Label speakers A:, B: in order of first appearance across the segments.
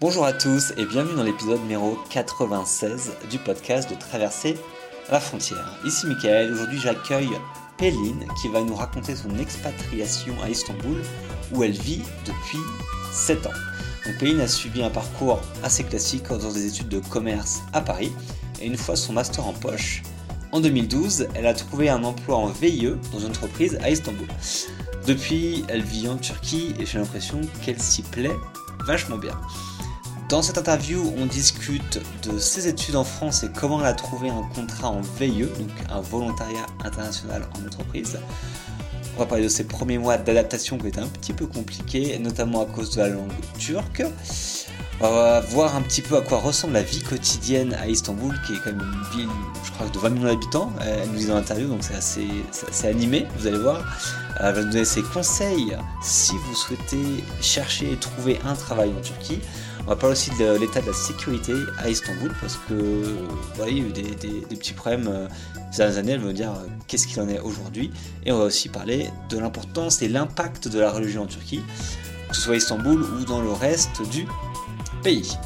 A: Bonjour à tous et bienvenue dans l'épisode numéro 96 du podcast de Traverser la frontière. Ici Michael, aujourd'hui j'accueille Péline qui va nous raconter son expatriation à Istanbul où elle vit depuis 7 ans. Donc Péline a suivi un parcours assez classique faisant des études de commerce à Paris et une fois son master en poche, en 2012, elle a trouvé un emploi en VIE dans une entreprise à Istanbul. Depuis, elle vit en Turquie et j'ai l'impression qu'elle s'y plaît vachement bien. Dans cette interview, on discute de ses études en France et comment elle a trouvé un contrat en VIE, donc un volontariat international en entreprise. On va parler de ses premiers mois d'adaptation qui étaient un petit peu compliqués, notamment à cause de la langue turque. On va voir un petit peu à quoi ressemble la vie quotidienne à Istanbul, qui est quand même une ville, je crois, de 20 millions d'habitants. Elle nous dit dans l'interview, donc c'est assez, assez, animé, vous allez voir. Elle va nous donner ses conseils si vous souhaitez chercher et trouver un travail en Turquie. On va parler aussi de l'état de la sécurité à Istanbul, parce que voilà, il y a eu des, des, des petits problèmes euh, ces dernières années. Elle va nous dire euh, qu'est-ce qu'il en est aujourd'hui. Et on va aussi parler de l'importance et l'impact de la religion en Turquie, que ce soit à Istanbul ou dans le reste du pays.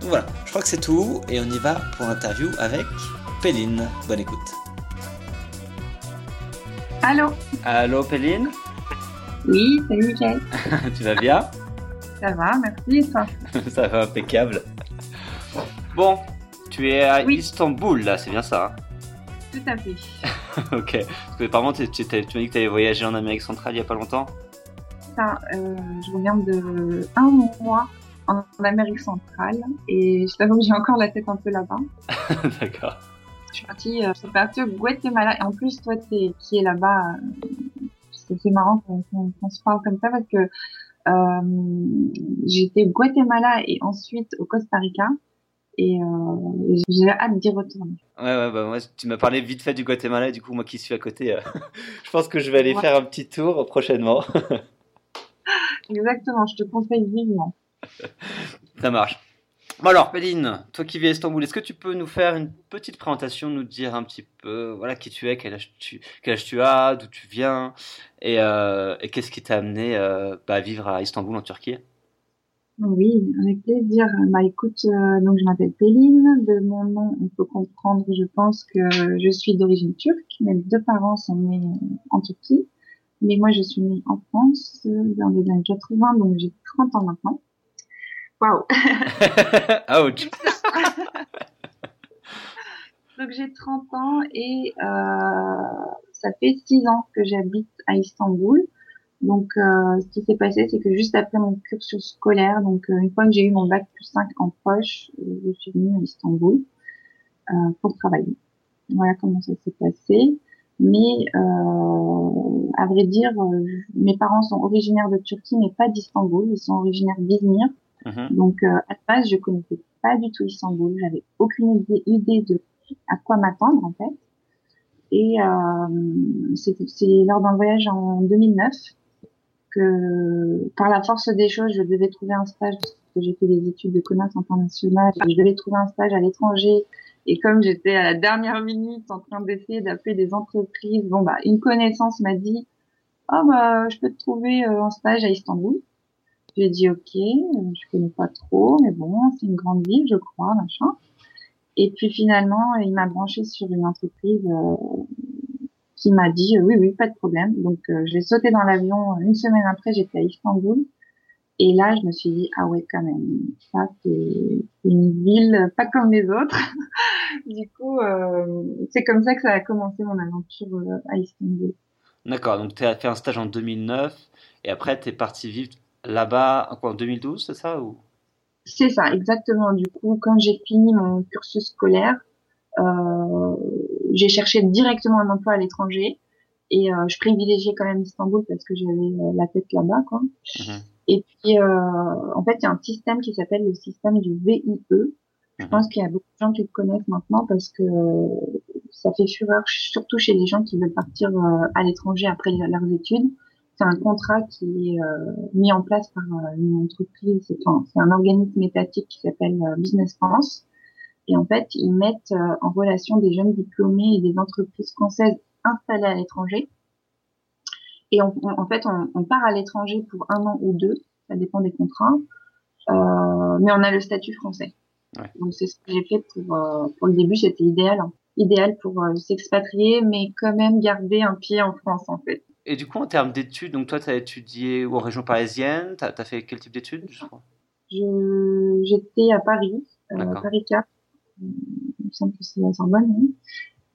A: Donc voilà, je crois que c'est tout et on y va pour l'interview avec Péline. Bonne écoute.
B: Allô?
A: Allô Péline?
B: Oui, salut Michael.
A: Tu vas bien?
B: Ça va, merci. Toi
A: Ça va impeccable. Bon, tu es à
B: Oui.
A: Istanbul là, c'est bien ça hein
B: Tout à fait.
A: Ok. Parce que apparemment tu, tu, m'as dit que tu avais voyagé en Amérique centrale il y a pas longtemps
B: Ça, euh, je reviens de un mois en Amérique centrale et je t'avoue que j'ai encore la tête un peu là-bas.
A: D'accord.
B: Je suis partie, euh, je suis partie au Guatemala et en plus toi t'es, qui est là-bas, euh, c'est marrant qu'on se parle comme ça parce que j'étais au Guatemala et ensuite au Costa Rica et euh, j'ai hâte d'y retourner.
A: Ouais, ouais, bah moi, tu m'as parlé vite fait du Guatemala, du coup, moi qui suis à côté, euh, je pense que je vais aller
B: Ouais.
A: faire un petit tour prochainement.
B: Exactement, je te conseille vivement.
A: Ça marche. Bon alors, Péline, toi qui vis à Istanbul, est-ce que tu peux nous faire une petite présentation, nous dire un petit peu, voilà, qui tu es, quel âge tu, quel âge tu as, d'où tu viens, et, euh, et qu'est-ce qui t'a amené euh, bah, à vivre à Istanbul en Turquie?
B: Oui, avec plaisir. Bah écoute, euh, donc je m'appelle Péline. De mon nom, on peut comprendre, je pense que je suis d'origine turque. Mes deux parents sont nés en Turquie, mais moi je suis née en France euh, dans les années 80, donc j'ai 30 ans maintenant. Waouh
A: Ouch
B: Donc j'ai 30 ans et euh, ça fait 6 ans que j'habite à Istanbul. Donc euh, ce qui s'est passé, c'est que juste après mon cursus scolaire, donc euh, une fois que j'ai eu mon bac plus 5 en poche, je suis venue à Istanbul euh, pour travailler. Voilà comment ça s'est passé. Mais euh, à vrai dire, mes parents sont originaires de Turquie, mais pas d'Istanbul. Ils sont originaires d'Izmir.
A: Mhm.
B: Donc euh, à la base, je connaissais pas du tout Istanbul. J'avais aucune idée, idée de à quoi m'attendre en fait. Et euh, c'est c'est lors d'un voyage en 2009 que, par la force des choses, je devais trouver un stage parce que j'ai fait des études de commerce international. Je devais trouver un stage à l'étranger. Et comme j'étais à la dernière minute en train d'essayer d'appeler des entreprises, bon bah une connaissance m'a dit, oh bah je peux te trouver euh, un stage à Istanbul. J'ai dit ok, euh, je connais pas trop, mais bon, c'est une grande ville, je crois, machin. Et puis finalement, il m'a branché sur une entreprise euh, qui m'a dit euh, oui, oui, pas de problème. Donc euh, j'ai sauté dans l'avion. Une semaine après, j'étais à Istanbul. Et là, je me suis dit ah ouais, quand même, ça c'est une ville pas comme les autres. du coup, c'est comme ça que ça a commencé mon aventure à Istanbul.
A: D'accord, donc tu as fait un stage en 2009, et après tu es parti vivre là-bas en 2012, c'est ça ou...
B: C'est ça, exactement. Du coup, quand j'ai fini mon cursus scolaire, euh, j'ai cherché directement un emploi à l'étranger et euh, je privilégiais quand même Istanbul parce que j'avais euh, la tête là-bas, quoi.
A: Mhm.
B: Et puis, euh, en fait, il y a un système qui s'appelle le système du VIE. Je
A: Mhm.
B: pense qu'il y a beaucoup de gens qui le connaissent maintenant parce que ça fait fureur, surtout chez les gens qui veulent partir euh, à l'étranger après leurs études. C'est un contrat qui est euh, mis en place par euh, une entreprise, c'est c'est un organisme étatique qui s'appelle euh, Business France. Et en fait, ils mettent euh, en relation des jeunes diplômés et des entreprises françaises installées à l'étranger. Et on- on- en fait, on, on part à l'étranger pour un an ou deux, ça dépend des contrats. Euh, mais on a le statut français. Donc c'est ce que j'ai fait pour pour le début, c'était idéal, hein. idéal pour s'expatrier, mais quand même garder un pied en France en fait.
A: Et du coup, en termes d'études, donc toi, tu as étudié aux régions parisiennes, tu as, fait quel type d'études
B: J'étais à Paris, Paris 4, il me semble que c'est la Sorbonne,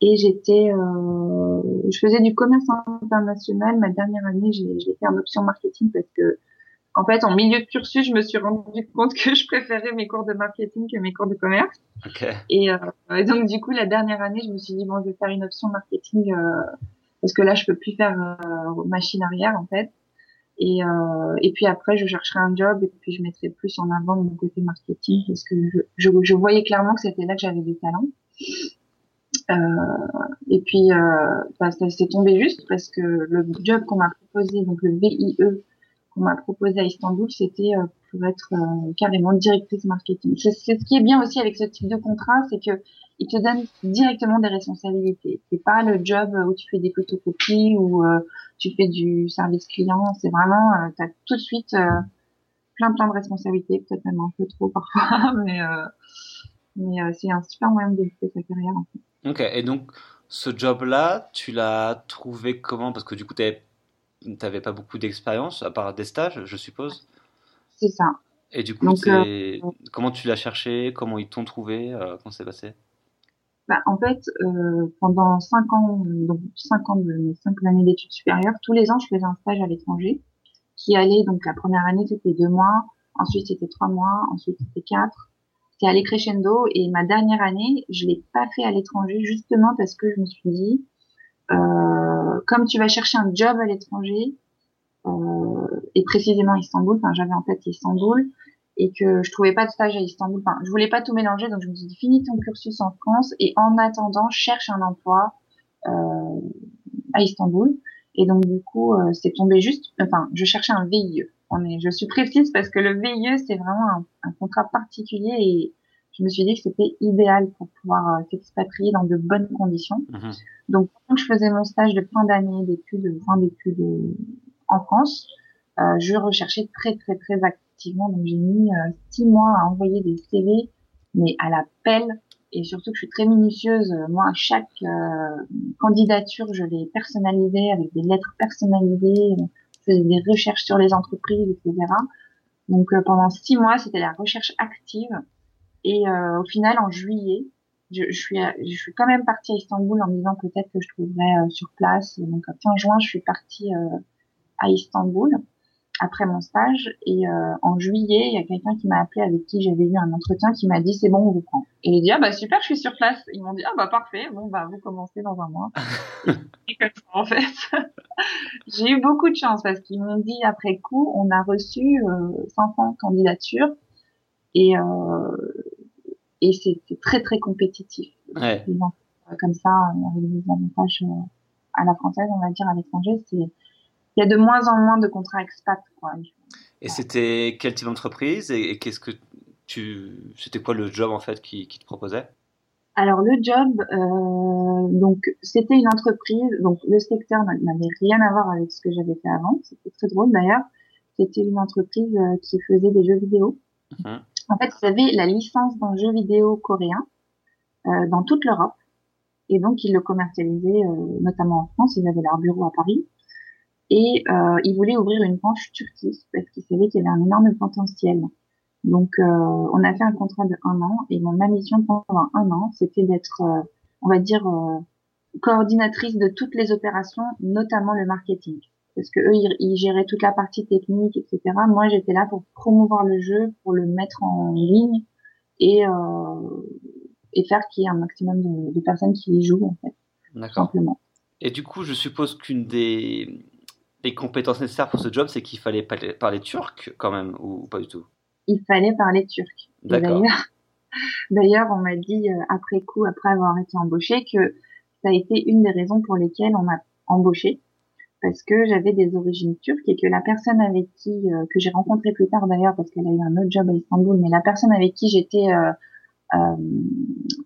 B: et j'étais, euh, je faisais du commerce international. Ma dernière année, j'ai fait en option marketing parce que, en fait, en milieu de cursus, je me suis rendu compte que je préférais mes cours de marketing que mes cours de commerce.
A: Okay.
B: Et, euh, et, donc, du coup, la dernière année, je me suis dit bon, je vais faire une option marketing euh, parce que là, je peux plus faire euh, machine arrière, en fait. Et, euh, et puis après, je chercherai un job et puis je mettrai plus en avant mon côté marketing parce que je, je, je voyais clairement que c'était là que j'avais du talent. Euh, et puis, euh, bah, ça tombé juste parce que le job qu'on m'a proposé, donc le VIE qu'on m'a proposé à Istanbul, c'était euh, pour être carrément directrice marketing. C'est ce qui est bien aussi avec ce type de contrat, c'est que il te donne directement des responsabilités. C'est pas le job où tu fais des photocopies ou tu fais du service client. C'est vraiment, euh, tu as tout de suite plein plein de responsabilités, peut-être même un peu trop parfois, mais mais c'est un super moyen de développer sa carrière en fait.
A: Ok, et donc ce job-là, tu l'as trouvé comment? Parce que du coup, tu n'avais pas beaucoup d'expérience, à part des stages, je suppose
B: C'est ça.
A: Et du coup, euh, comment tu l'as cherché? Comment ils t'ont trouvé? Euh, Comment c'est passé?
B: Bah, En fait, euh, pendant 5 ans, donc 5 ans de mes 5 années d'études supérieures, tous les ans, je faisais un stage à l'étranger qui allait, donc la première année, c'était 2 mois, ensuite c'était 3 mois, ensuite c'était 4, c'est allé crescendo et ma dernière année, je l'ai pas fait à l'étranger justement parce que je me suis dit, euh, comme tu vas chercher un job à l'étranger euh, et précisément Istanbul, enfin j'avais en tête Istanbul et que je trouvais pas de stage à Istanbul, enfin je voulais pas tout mélanger donc je me suis dit finis ton cursus en France et en attendant cherche un emploi euh, à Istanbul et donc du coup euh, c'est tombé juste, enfin je cherchais un VIE on est, je suis précise parce que le VIE, c'est vraiment un, un, contrat particulier et je me suis dit que c'était idéal pour pouvoir euh, s'expatrier dans de bonnes conditions. Mhm. Donc, quand je faisais mon stage de fin d'année d'études, fin d'études euh, en France, euh, je recherchais très, très, très activement. Donc, j'ai mis euh, six mois à envoyer des CV, mais à la pelle. Et surtout que je suis très minutieuse. Moi, chaque candidature, je l'ai personnalisée avec des lettres personnalisées je faisais des recherches sur les entreprises, etc. Donc euh, pendant six mois, c'était la recherche active. Et euh, au final, en juillet, je, je, suis, je suis quand même partie à Istanbul en me disant peut-être que je trouverais euh, sur place. Donc fin juin, je suis partie à Istanbul après mon stage. Et euh, en juillet, il y a quelqu'un qui m'a appelé avec qui j'avais eu un entretien qui m'a dit c'est bon, on vous prend. Et j'ai dit ah bah super, je suis sur place. Ils m'ont dit ah bah parfait, bon bah vous commencez dans un mois. et comme ça, en fait, j'ai eu beaucoup de chance parce qu'ils m'ont dit après coup, on a reçu euh, 500 candidatures et euh, et c'est très très compétitif.
A: Ouais.
B: Comme ça, avec des avantages euh, à la française, on va dire à l'étranger, c'est il y a de moins en moins de contrats expat. Quoi.
A: Et c'était quel type d'entreprise et, qu'est-ce que tu, c'était quoi le job en fait qui, qui te proposait?
B: Alors le job, euh, donc c'était une entreprise, donc le secteur n'avait rien à voir avec ce que j'avais fait avant. C'était très drôle d'ailleurs. C'était une entreprise euh, qui faisait des jeux vidéo. Mhm. En fait, ils avaient la licence d'un jeu vidéo coréen euh, dans toute l'Europe. Et donc, ils le commercialisaient euh, notamment en France. Ils avaient leur bureau à Paris. Et euh, il voulait ouvrir une branche Turquie parce qu'il savait qu'il y avait un énorme potentiel. Donc, euh, on a fait un contrat de un an et mon ma mission pendant un an, c'était d'être, euh, on va dire, euh, coordinatrice de toutes les opérations, notamment le marketing. Parce que eux, ils, géraient toute la partie technique, etc. Moi, j'étais là pour promouvoir le jeu, pour le mettre en ligne et, euh, et faire qu'il y ait un maximum de, de personnes qui y jouent, en fait.
A: D'accord. Simplement. Et du coup, je suppose qu'une des, les compétences nécessaires pour ce job, c'est qu'il fallait parler, turc quand même, ou pas du tout?
B: Il fallait parler turc.
A: D'accord.
B: D'ailleurs, on m'a dit euh, après coup, après avoir été embauché, que ça a été une des raisons pour lesquelles on m'a embauché, parce que j'avais des origines turques et que la personne avec qui, euh, que j'ai rencontré plus tard d'ailleurs, parce qu'elle a eu un autre job à Istanbul, mais la personne avec qui j'étais euh, euh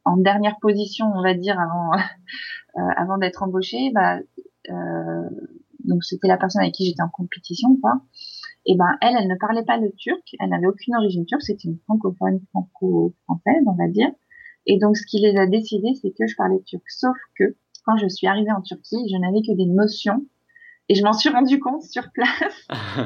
B: en dernière position, on va dire, avant, avant d'être embauchée, bah, donc c'était la personne avec qui j'étais en compétition, quoi. Et ben elle, elle ne parlait pas le turc, elle n'avait aucune origine turque, c'était une francophone franco-française, on va dire. Et donc ce qui les a décidés, c'est que je parlais turc. Sauf que quand je suis arrivée en Turquie, je n'avais que des notions et je m'en suis rendu compte sur place.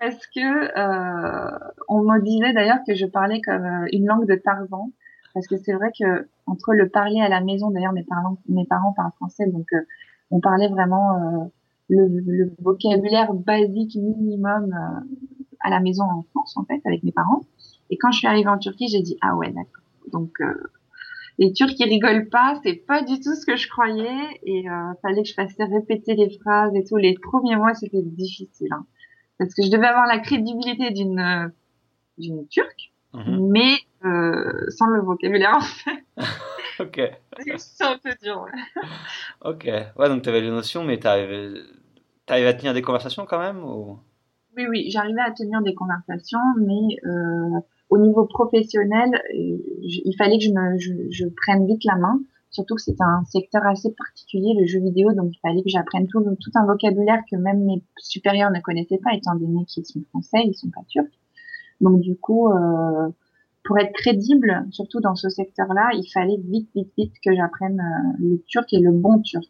B: parce que euh, on me disait d'ailleurs que je parlais comme euh, une langue de Tarzan parce que c'est vrai que entre le parler à la maison d'ailleurs mes parents mes parents parlent français donc euh, on parlait vraiment euh, le, le, vocabulaire basique minimum euh, à la maison en France en fait avec mes parents et quand je suis arrivée en Turquie j'ai dit ah ouais d'accord donc les Turcs ils rigolent pas c'est pas du tout ce que je croyais et fallait que je fasse répéter les phrases et tout les premiers mois c'était difficile hein, parce que je devais avoir la crédibilité d'une d'une Turque mhm. mais euh, sans le vocabulaire en fait.
A: ok.
B: C'est un peu dur. Ouais.
A: ok. Ouais, donc tu avais les notions, mais tu arrivais à tenir des conversations quand même ou...
B: Oui, oui, j'arrivais à tenir des conversations, mais euh, au niveau professionnel, euh, il fallait que je, me, je, je, prenne vite la main. Surtout que c'est un secteur assez particulier, le jeu vidéo, donc il fallait que j'apprenne tout, tout un vocabulaire que même mes supérieurs ne connaissaient pas, étant donné qu'ils sont français, ils sont pas turcs. Donc du coup, euh, pour être crédible, surtout dans ce secteur-là, il fallait vite, vite, vite que j'apprenne euh, le turc et le bon turc.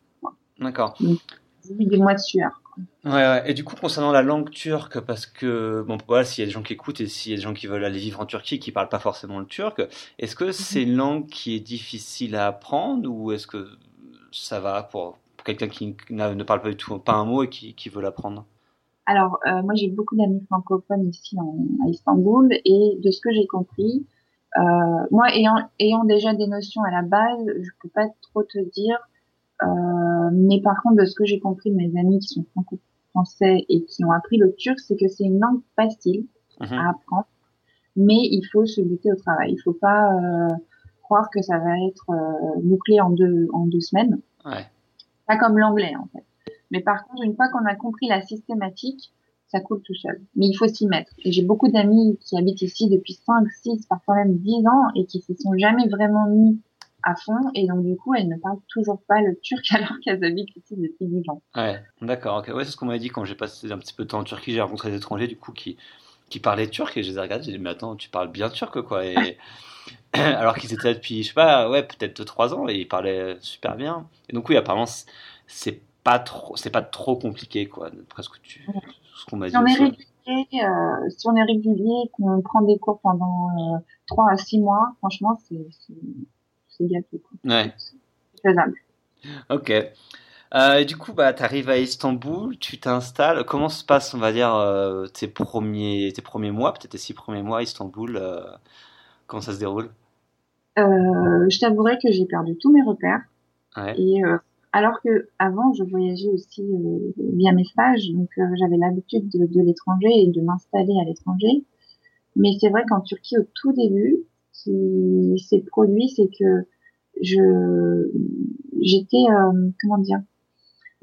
A: D'accord.
B: Des mois de sueur.
A: Ouais, ouais, Et du coup, concernant la langue turque, parce que, bon, voilà, s'il y a des gens qui écoutent et s'il y a des gens qui veulent aller vivre en Turquie qui parlent pas forcément le turc, est-ce que mhm. c'est une langue qui est difficile à apprendre ou est-ce que ça va pour, quelqu'un qui ne parle pas du tout, pas un mot et qui, qui veut l'apprendre?
B: Alors, euh, moi, j'ai beaucoup d'amis francophones ici à Istanbul et de ce que j'ai compris, euh, moi, ayant, ayant déjà des notions à la base, je peux pas trop te dire, euh, mais par contre, de ce que j'ai compris de mes amis qui sont franco-français et qui ont appris le turc, c'est que c'est une langue facile mhm. à apprendre, mais il faut se buter au travail. Il faut pas croire que ça va être bouclé en deux en deux semaines.
A: Ouais.
B: Pas comme l'anglais en fait. Mais par contre, une fois qu'on a compris la systématique, ça coule tout seul. Mais il faut s'y mettre. Et j'ai beaucoup d'amis qui habitent ici depuis 5, 6, parfois même 10 ans et qui se sont jamais vraiment mis à fond. Et donc, du coup, elles ne parlent toujours pas le turc alors qu'elles habitent ici depuis 10 ans.
A: Ouais, d'accord. Ouais, c'est ce qu'on m'avait dit quand j'ai passé un petit peu de temps en Turquie. J'ai rencontré des étrangers, du coup, qui, qui parlaient turc et je les ai regardés. J'ai dit, mais attends, tu parles bien turc, quoi. Et... alors qu'ils étaient là depuis, je sais pas, ouais, peut-être 3 ans et ils parlaient super bien. Et donc, oui, apparemment, c'est pas trop, c'est pas trop compliqué, quoi, presque tu, ce qu'on m'a dit.
B: Si on, est régulier, euh, si on est régulier, qu'on prend des cours pendant euh, 3 à 6 mois, franchement, c'est, c'est, gâté.
A: Ouais.
B: C'est faisable.
A: Ok. Euh, du coup, bah, tu arrives à Istanbul, tu t'installes. Comment se passe, on va dire, euh, tes premiers, tes premiers mois, peut-être tes six premiers mois à Istanbul euh, Comment ça se déroule?
B: Je t'avouerai que j'ai perdu tous mes repères.
A: Ouais.
B: Et alors que avant, je voyageais aussi via mes stages, donc j'avais l'habitude de, de l'étranger et de m'installer à l'étranger. Mais c'est vrai qu'en Turquie, au tout début, qui s'est produit, c'est que je j'étais euh, comment dire,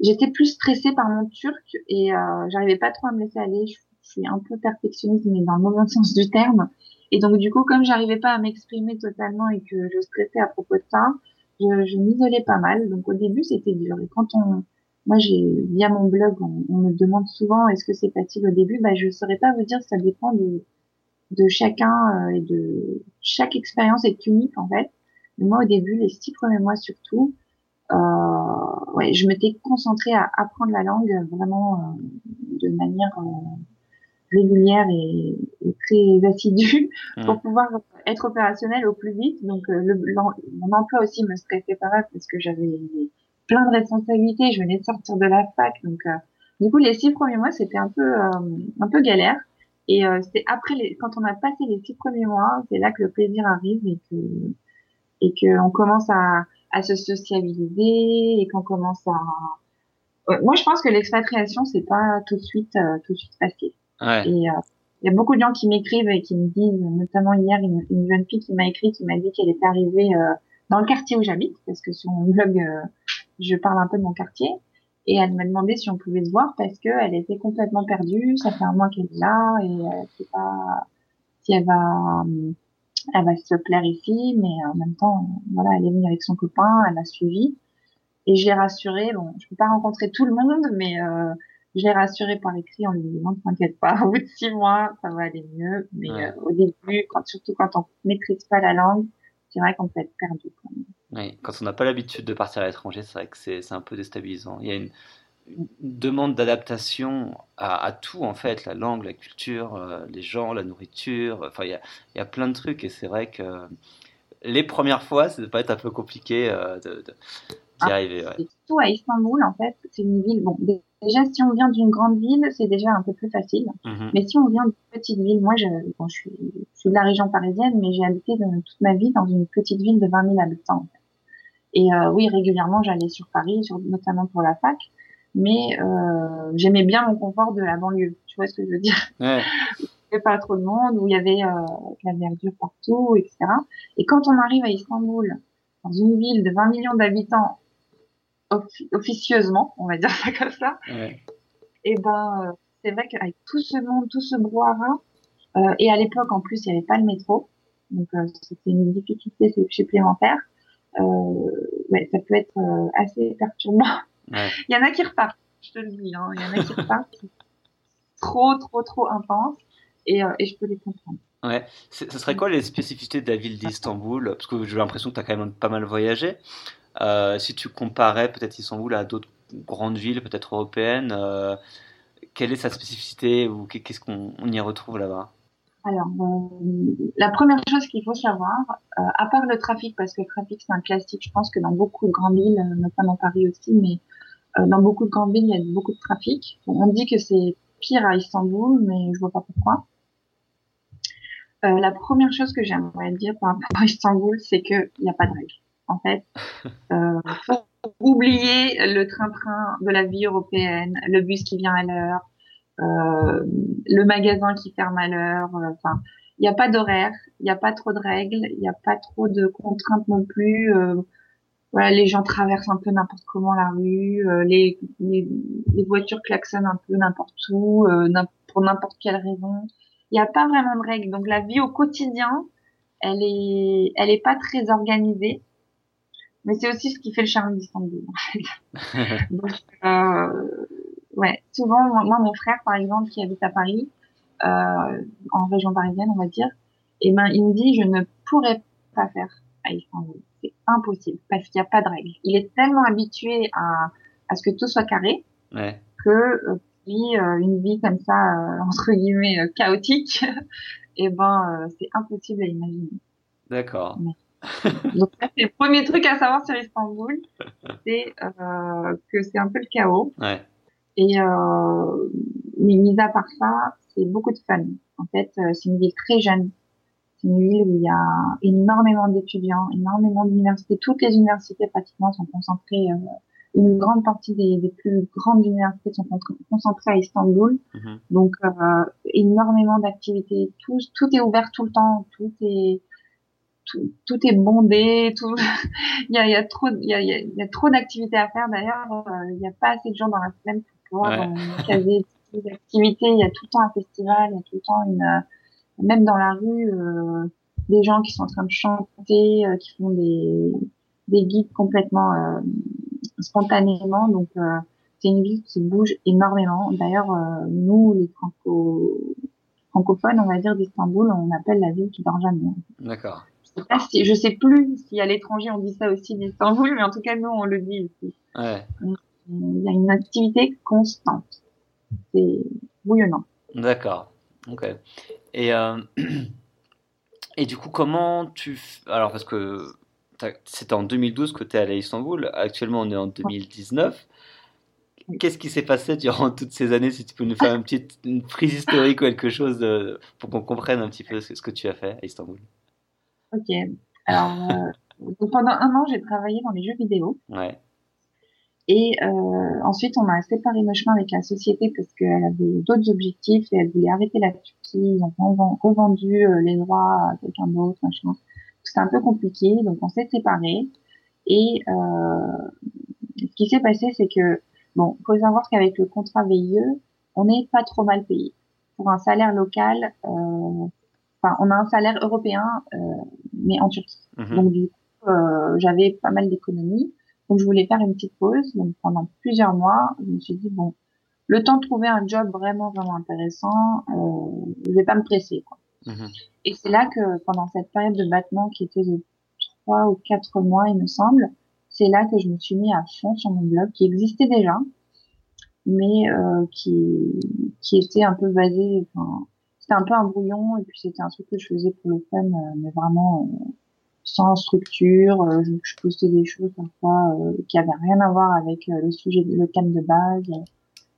B: j'étais plus stressée par mon turc et j'arrivais pas trop à me laisser aller. Je, suis un peu perfectionniste, mais dans le mauvais sens du terme. Et donc du coup, comme j'arrivais pas à m'exprimer totalement et que je stressais à propos de ça, je, je m'isolais pas mal. Donc au début, c'était dur. Et quand on, moi, j'ai via mon blog, on, me demande souvent est-ce que c'est facile au début? Bah, je saurais pas vous dire. Ça dépend de de chacun euh, et de chaque expérience est unique en fait. Moi, au début, les six premiers mois surtout, euh, ouais, je m'étais concentrée à apprendre la langue vraiment euh, de manière euh, régulière et, et, très assidue mmh. pour pouvoir être opérationnel au plus vite. Donc euh, le, mon emploi aussi me stressait pas mal parce que j'avais plein de responsabilités. Je venais de sortir de la fac, donc euh, du coup les six premiers mois c'était un peu euh, un peu galère. Et c'est après les, quand on a passé les six premiers mois, c'est là que le plaisir arrive et que et que on commence à, à se sociabiliser et qu'on commence à moi je pense que l'expatriation c'est pas tout de suite tout de suite facile.
A: Ouais.
B: Et il y a beaucoup de gens qui m'écrivent et qui me disent, notamment hier, une, jeune fille qui m'a écrit, qui m'a dit qu'elle était arrivée euh, dans le quartier où j'habite, parce que sur mon blog, euh, je parle un peu de mon quartier, et elle m'a demandé si on pouvait se voir parce que elle était complètement perdue, ça fait un mois qu'elle est là, et elle sait pas si elle va, elle va se plaire ici, mais en même temps, voilà, elle est venue avec son copain, elle a suivi, et je l'ai rassurée. Bon, je peux pas rencontrer tout le monde, mais euh, je l'ai rassuré par écrit en lui disant, ne t'inquiète pas, au bout de six mois, ça va aller mieux. Mais euh, au début, quand, surtout quand on maîtrise pas la langue, c'est vrai qu'on peut être perdu. Quand même.
A: Oui, quand on n'a pas l'habitude de partir à l'étranger, c'est vrai que c'est un peu déstabilisant. Il y a une, demande d'adaptation à, tout, en fait, la langue, la culture, euh, les gens, la nourriture. Enfin, il y a, il y a plein de trucs et c'est vrai que les premières fois, ça peut être un peu compliqué euh, d'y ah, arriver. Ouais.
B: Surtout à Istanbul, en fait, c'est une ville. Bon, déjà, si on vient d'une grande ville, c'est déjà un peu plus facile. Mhm. Mais si on vient d'une petite ville, moi, je, bon, je, suis, je suis de la région parisienne, mais j'ai habité toute ma vie dans une petite ville de 20 000 habitants. En fait. Et euh, oui, régulièrement, j'allais sur Paris, sur, notamment pour la fac. Mais euh, j'aimais bien mon confort de la banlieue. Tu vois ce que je veux dire? Ouais. Il n'y avait pas trop de monde, où il y avait euh, la verdure partout, etc. Et quand on arrive à Istanbul, dans une ville de 20 millions d'habitants, officieusement, on va dire ça comme ça, ouais. et eh ben euh, c'est vrai qu'avec tout ce monde, tout ce brouhaha, euh, et à l'époque en plus il n'y avait pas le métro, donc euh, c'était une difficulté supplémentaire. Euh, ouais, ça peut être euh, assez perturbant. Ouais. il y en a qui repartent, je te le dis, hein, il y en a qui repartent, trop, trop, trop intense, et, et je peux les comprendre.
A: Ouais. Ce serait quoi les spécificités de la ville d'Istanbul? Parce que j'ai l'impression que tu as quand même pas mal voyagé. Euh, si tu comparais peut-être Istanbul à d'autres grandes villes, peut-être européennes, euh, quelle est sa spécificité ou qu'est-ce qu'on y retrouve là-bas?
B: Alors, euh, la première chose qu'il faut savoir, euh, à part le trafic, parce que le trafic c'est un classique, je pense que dans beaucoup de grandes villes, euh, notamment Paris aussi, mais euh, dans beaucoup de grandes villes, il y a beaucoup de trafic. on dit que c'est pire à Istanbul, mais je vois pas pourquoi. la première chose que j'aimerais dire par rapport à Istanbul, c'est qu'il n'y a pas de règles en fait. Euh, faut oublier le train-train de la vie européenne, le bus qui vient à l'heure, euh, le magasin qui ferme à l'heure. Euh, enfin, il n'y a pas d'horaire, il n'y a pas trop de règles, il n'y a pas trop de contraintes non plus. Euh, voilà, les gens traversent un peu n'importe comment la rue, euh, les, les, les, voitures klaxonnent un peu n'importe où, euh, pour n'importe quelle raison. Il n'y a pas vraiment de règles. Donc la vie au quotidien, elle est, elle est pas très organisée. Mais c'est aussi ce qui fait le charme d'Istanbul, en fait. Donc, euh, ouais, souvent, moi, mon frère, par exemple, qui habite à Paris, euh, en région parisienne, on va dire, et eh ben, il me dit, je ne pourrais pas faire à Istanbul. C'est impossible, parce qu'il n'y a pas de règles. Il est tellement habitué à, à ce que tout soit carré, ouais. que euh, euh une vie comme ça, euh, entre guillemets, euh, chaotique, et eh ben, euh, c'est impossible à imaginer.
A: D'accord.
B: Donc c'est le premier truc à savoir sur Istanbul, c'est euh, que c'est un peu le chaos. Ouais. Et euh, mais mis à part ça, c'est beaucoup de fun. En fait, euh, c'est une ville très jeune. C'est une ville où il y a énormément d'étudiants, énormément d'universités. Toutes les universités pratiquement sont concentrées. Euh, une grande partie des, des, plus grandes universités sont concentrées à Istanbul. Mm-hmm. Donc euh, énormément d'activités. Tout, tout est ouvert tout le temps. Tout est tout, est bondé, tout, il y a, il y a trop, il y a, il y a trop d'activités à faire. D'ailleurs, euh, il n'y a pas assez de gens dans la semaine pour ouais. euh, caser des activités. Il y a tout le temps un festival, il y a tout le temps une, euh, même dans la rue, euh, des gens qui sont en train de chanter, euh, qui font des, des guides complètement spontanément. Donc, c'est une ville qui bouge énormément. D'ailleurs, nous, les franco francophones, on va dire d'Istanbul, on appelle la ville qui dort jamais.
A: D'accord
B: sais je sais plus si à l'étranger on dit ça aussi d'Istanbul, mais en tout cas nous on le dit ici. Ouais. Il y a une activité constante. C'est bouillonnant.
A: D'accord. Ok. Et euh, et du coup comment tu alors parce que c'était en 2012 que tu es allé à Istanbul. Actuellement on est en 2019. Qu'est-ce qui s'est passé durant toutes ces années Si tu peux nous faire une petite une prise historique ou quelque chose de, pour qu'on comprenne un petit peu ce que tu as fait à Istanbul?
B: Ok. Alors, euh, pendant un an, j'ai travaillé dans les jeux vidéo. Ouais. Et euh, ensuite, on a séparé nos chemins avec la société parce qu'elle avait d'autres objectifs et elle voulait arrêter la Turquie. Ils ont revendu euh, les droits à quelqu'un d'autre, machin. C'était un peu compliqué, donc on s'est séparés. Et euh, ce qui s'est passé, c'est que, bon, faut savoir qu'avec le contrat VIE, on n'est pas trop mal payé. Pour un salaire local, euh, enfin, on a un salaire européen, euh, mais en Turquie. Mhm. Donc du coup, euh, j'avais pas mal d'économies. Donc je voulais faire une petite pause. Donc pendant plusieurs mois, je me suis dit bon, le temps de trouver un job vraiment vraiment intéressant, euh, je vais pas me presser quoi. Mhm. Et c'est là que pendant cette période de battement qui était de trois ou quatre mois il me semble, c'est là que je me suis mis à fond sur mon blog qui existait déjà, mais euh, qui qui était un peu basé, enfin c'était un peu un brouillon et puis c'était un truc que je faisais pour le fun, euh, mais vraiment euh, sans structure. Euh, je, je, postais des choses parfois qui avaient rien à voir avec le sujet, le thème de base,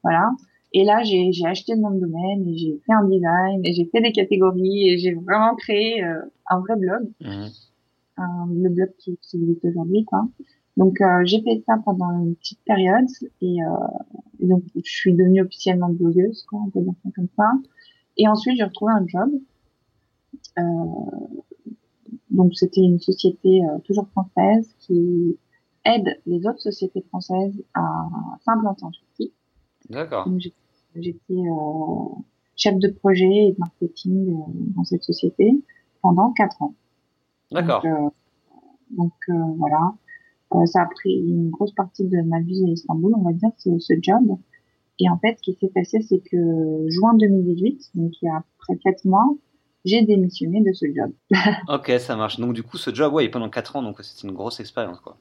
B: voilà. Et là, j'ai acheté le nom de domaine et j'ai fait un design et j'ai fait des catégories et j'ai vraiment créé un vrai blog, mmh. un, le blog qui, qui existe aujourd'hui, quoi. Donc euh, j'ai fait ça pendant une petite période et, euh, et, donc je suis devenue officiellement blogueuse, quoi, on peut dire ça comme ça. Et ensuite, j'ai retrouvé un job. Euh, donc, c'était une société euh, toujours française qui aide les autres sociétés françaises à s'implanter en Turquie.
A: D'accord.
B: J'étais euh, chef de projet et de marketing euh, dans cette société pendant quatre ans.
A: D'accord.
B: Donc, donc voilà, ça a pris une grosse partie de ma vie à Istanbul, on va dire, ce, ce job. Et en fait, ce qui s'est passé, c'est que juin 2018, donc il y a près 4 mois, j'ai démissionné de ce job.
A: ok, ça marche. Donc du coup, ce job, ouais, pendant 4 ans, donc c'était une grosse expérience, quoi.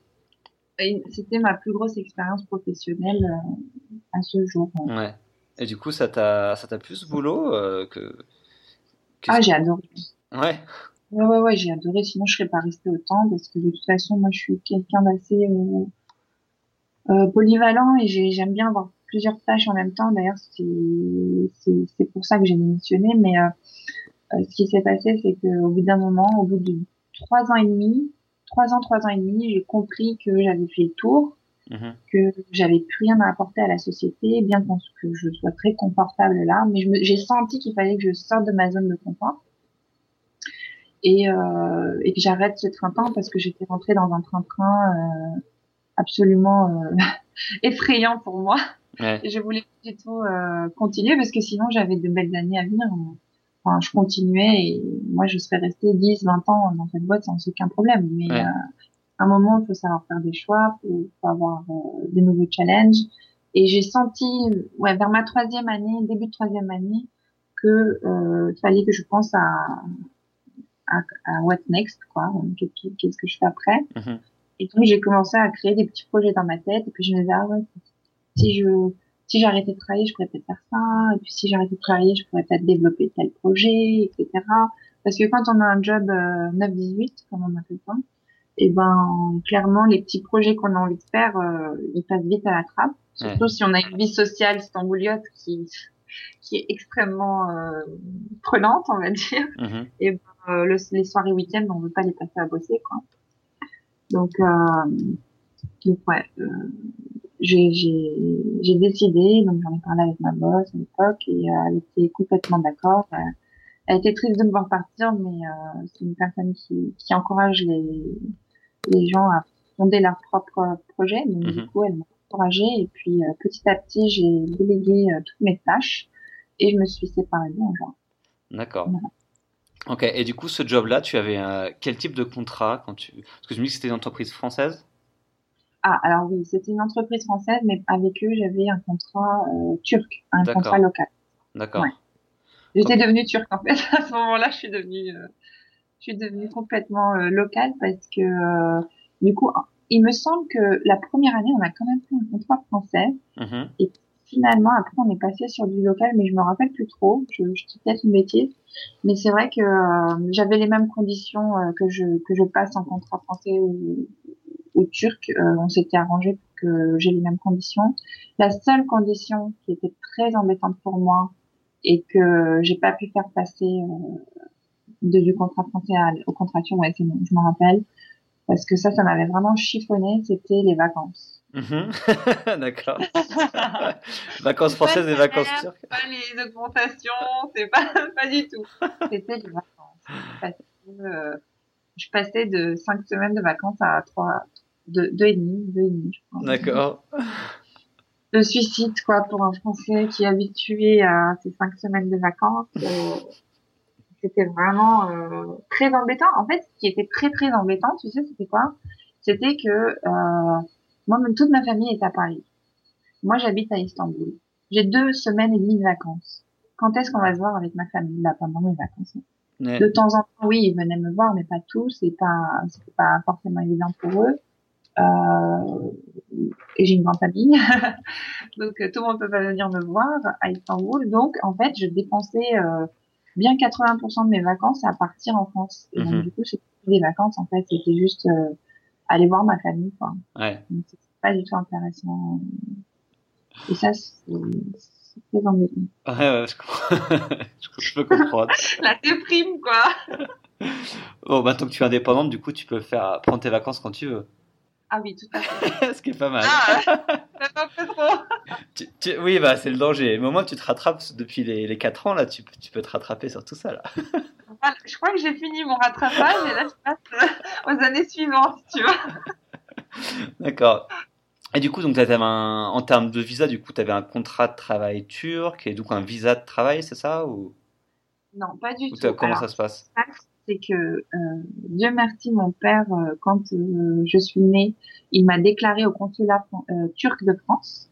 B: C'était ma plus grosse expérience professionnelle euh, à ce jour.
A: Ouais. Et du coup, ça t'a, ça t'a plu ce boulot euh, que...
B: Ah, j'ai adoré.
A: Ouais.
B: Ouais, ouais, ouais, j'ai adoré. Sinon, je serais pas restée autant parce que de toute façon, moi, je suis quelqu'un d'assez euh, euh polyvalent et j'aime bien avoir plusieurs tâches en même temps. D'ailleurs, c'est pour ça que j'ai démissionné. Mais euh, euh, ce qui s'est passé, c'est qu'au bout d'un moment, au bout de trois ans et demi, trois ans, trois ans et demi, j'ai compris que j'avais fait le tour, mhm. que j'avais plus rien à apporter à la société, bien que je sois très confortable là, mais j'ai senti qu'il fallait que je sorte de ma zone de confort et, euh, et que j'arrête ce train-train parce que j'étais rentrée dans un train-train euh, absolument euh, effrayant pour moi. Ouais. je voulais tout euh, continuer parce que sinon j'avais de belles années à venir. Enfin, je continuais et moi je serais restée 10, 20 ans dans cette boîte sans aucun problème. Mais euh, à un moment, il faut savoir faire des choix, il faut, avoir euh, des nouveaux challenges. Et j'ai senti, ouais, vers ma troisième année, début de troisième année, que euh, fallait que je pense à, à, à what next, quoi. Qu'est-ce que je fais après? Mm-hmm. Et donc j'ai commencé à créer des petits projets dans ma tête et puis je me disais ah ouais si je si j'arrêtais de travailler, je pourrais peut-être faire ça. Et puis si j'arrêtais de travailler, je pourrais peut-être développer tel projet, etc. Parce que quand on a un job 9-18, euh, comme on appelle ça, et eh ben clairement les petits projets qu'on a envie de faire, euh, ils passent vite à la trappe. Surtout si on a une vie sociale stambouliote qui qui est extrêmement euh, prenante, on va dire. Mm-hmm. Et ben, euh, le, les soirées week-end, on veut pas les passer à bosser, quoi. Donc, donc ouais, j'ai décidé, donc j'en ai parlé avec ma boss à l'époque et euh, elle était complètement d'accord. Euh, elle était triste de me voir partir, mais euh, c'est une personne qui, qui encourage les, les gens à fonder leur propre projet. Donc du mhm. coup, elle m'a encouragée et puis petit à petit, j'ai délégué toutes mes tâches et je me suis séparée de genre.
A: D'accord. Ok, et du coup, ce job-là, tu avais quel type de contrat quand tu... Parce que je me dis que c'était une entreprise française?
B: Ah, alors oui, c'était une entreprise française, mais avec eux, j'avais un contrat euh, turc, un contrat local.
A: D'accord.
B: J'étais devenue turque en fait. À ce moment-là, je suis devenue, euh, je suis devenue complètement euh, locale parce que euh, du coup, il me semble que la première année, on a quand même fait un contrat français. Mm-hmm. Et finalement, après, on est passé sur du local, mais je me rappelle plus trop. Je, je dis peut-être une bêtise, mais c'est vrai que j'avais les mêmes conditions que je que je passe en contrat français ou, au turc, euh, on s'était arrangé pour que j'ai les mêmes conditions. La seule condition qui était très embêtante pour moi et que j'ai pas pu faire passer euh, de du contrat français au contrat turc, ouais, bon, je m'en rappelle, parce que ça, ça m'avait vraiment chiffonné, c'était les vacances.
A: Mhm. D'accord. vacances françaises et vacances turques.
B: Pas les augmentations, c'est pas, pas du tout. C'était les vacances. Parce que, euh, je passais de cinq semaines de vacances à trois, deux, deux et demi, deux et demi, je crois.
A: D'accord.
B: Le suicide, quoi, pour un Français qui est habitué à ces cinq semaines de vacances. Euh, c'était vraiment euh, très embêtant. En fait, ce qui était très très embêtant, tu sais, c'était quoi? C'était que euh, moi, même toute ma famille est à Paris. Moi, j'habite à Istanbul. j'ai deux semaines et demie de vacances. Quand est-ce qu'on va se voir avec ma famille? Là pendant mes vacances De temps en temps, oui, ils venaient me voir, mais pas tous. C'est pas, c'est pas forcément évident pour eux. Euh, et j'ai une grande famille, donc tout le monde peut pas venir me voir à Istanbul. Donc en fait, je dépensais euh, bien 80% de mes vacances à partir en France. Et donc, mhm. du coup, c'était des vacances, en fait, c'était juste euh, aller voir ma famille, quoi.
A: Ouais.
B: c'est pas du tout intéressant. Et ça, c'est très embêtant.
A: Ouais, ouais, je, comprends. je peux comprendre.
B: La déprime, quoi.
A: bon, maintenant que tu es indépendante, du coup, tu peux faire prendre tes vacances quand tu veux.
B: Ah oui, tout à fait.
A: Ce qui est pas mal.
B: Ah, pas
A: trop. oui, bah, c'est le danger. Mais au moins, tu te rattrapes depuis les, les 4 ans, là, tu, tu, peux te rattraper sur tout ça, là.
B: je crois que j'ai fini mon rattrapage et là, je passe euh, aux années suivantes, tu vois.
A: D'accord. Et du coup, donc, avais un, en termes de visa, du coup, tu avais un contrat de travail turc et donc un visa de travail, c'est ça ou...
B: Non, pas du tout.
A: Comment ça se passe?
B: C'est que euh, Dieu merci, mon père, euh, quand euh, je suis née, il m'a déclaré au consulat turc de France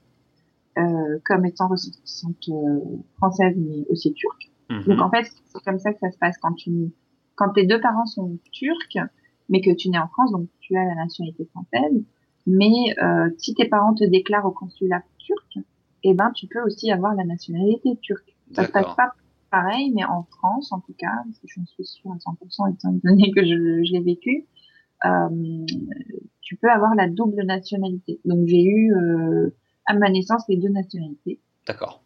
B: comme étant ressortissante française, mais aussi turque. Mhm. Donc en fait, c'est comme ça que ça se passe quand tu, quand tes deux parents sont turcs, mais que tu nais en France, donc tu as la nationalité française. Mais si tes parents te déclarent au consulat turc, eh ben tu peux aussi avoir la nationalité turque. Ça se passe pas pareil, mais en France, en tout cas, parce que je suis sûre à 100% étant donné que je, je l'ai vécu, euh, tu peux avoir la double nationalité. Donc j'ai eu euh, à ma naissance les deux nationalités.
A: D'accord.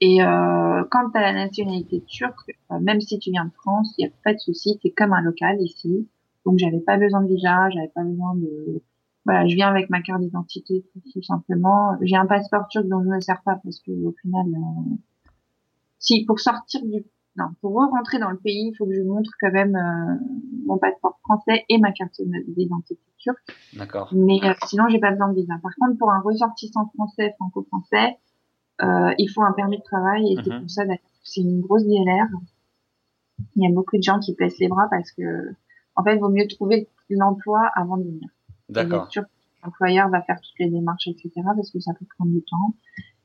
B: Et euh, quand tu as la nationalité turque, euh, même si tu viens de France, il n'y a pas de souci, tu es comme un local ici. Donc j'avais pas besoin de visa, j'avais pas besoin de voilà, je viens avec ma carte d'identité tout, simplement. J'ai un passeport turc dont je ne me sers pas parce que au final euh, si pour sortir du non, pour re-rentrer dans le pays, il faut que je montre quand même euh, mon passeport français et ma carte d'identité turque.
A: D'accord.
B: Mais euh, sinon, j'ai pas besoin de visa. Par contre, pour un ressortissant français, franco-français, euh, il faut un permis de travail et c'est mhm. pour ça c'est une grosse DLR. Il y a beaucoup de gens qui baissent les bras parce que, en fait, il vaut mieux trouver l'emploi avant de venir.
A: D'accord.
B: L'employeur va faire toutes les démarches, etc. parce que ça peut prendre du temps.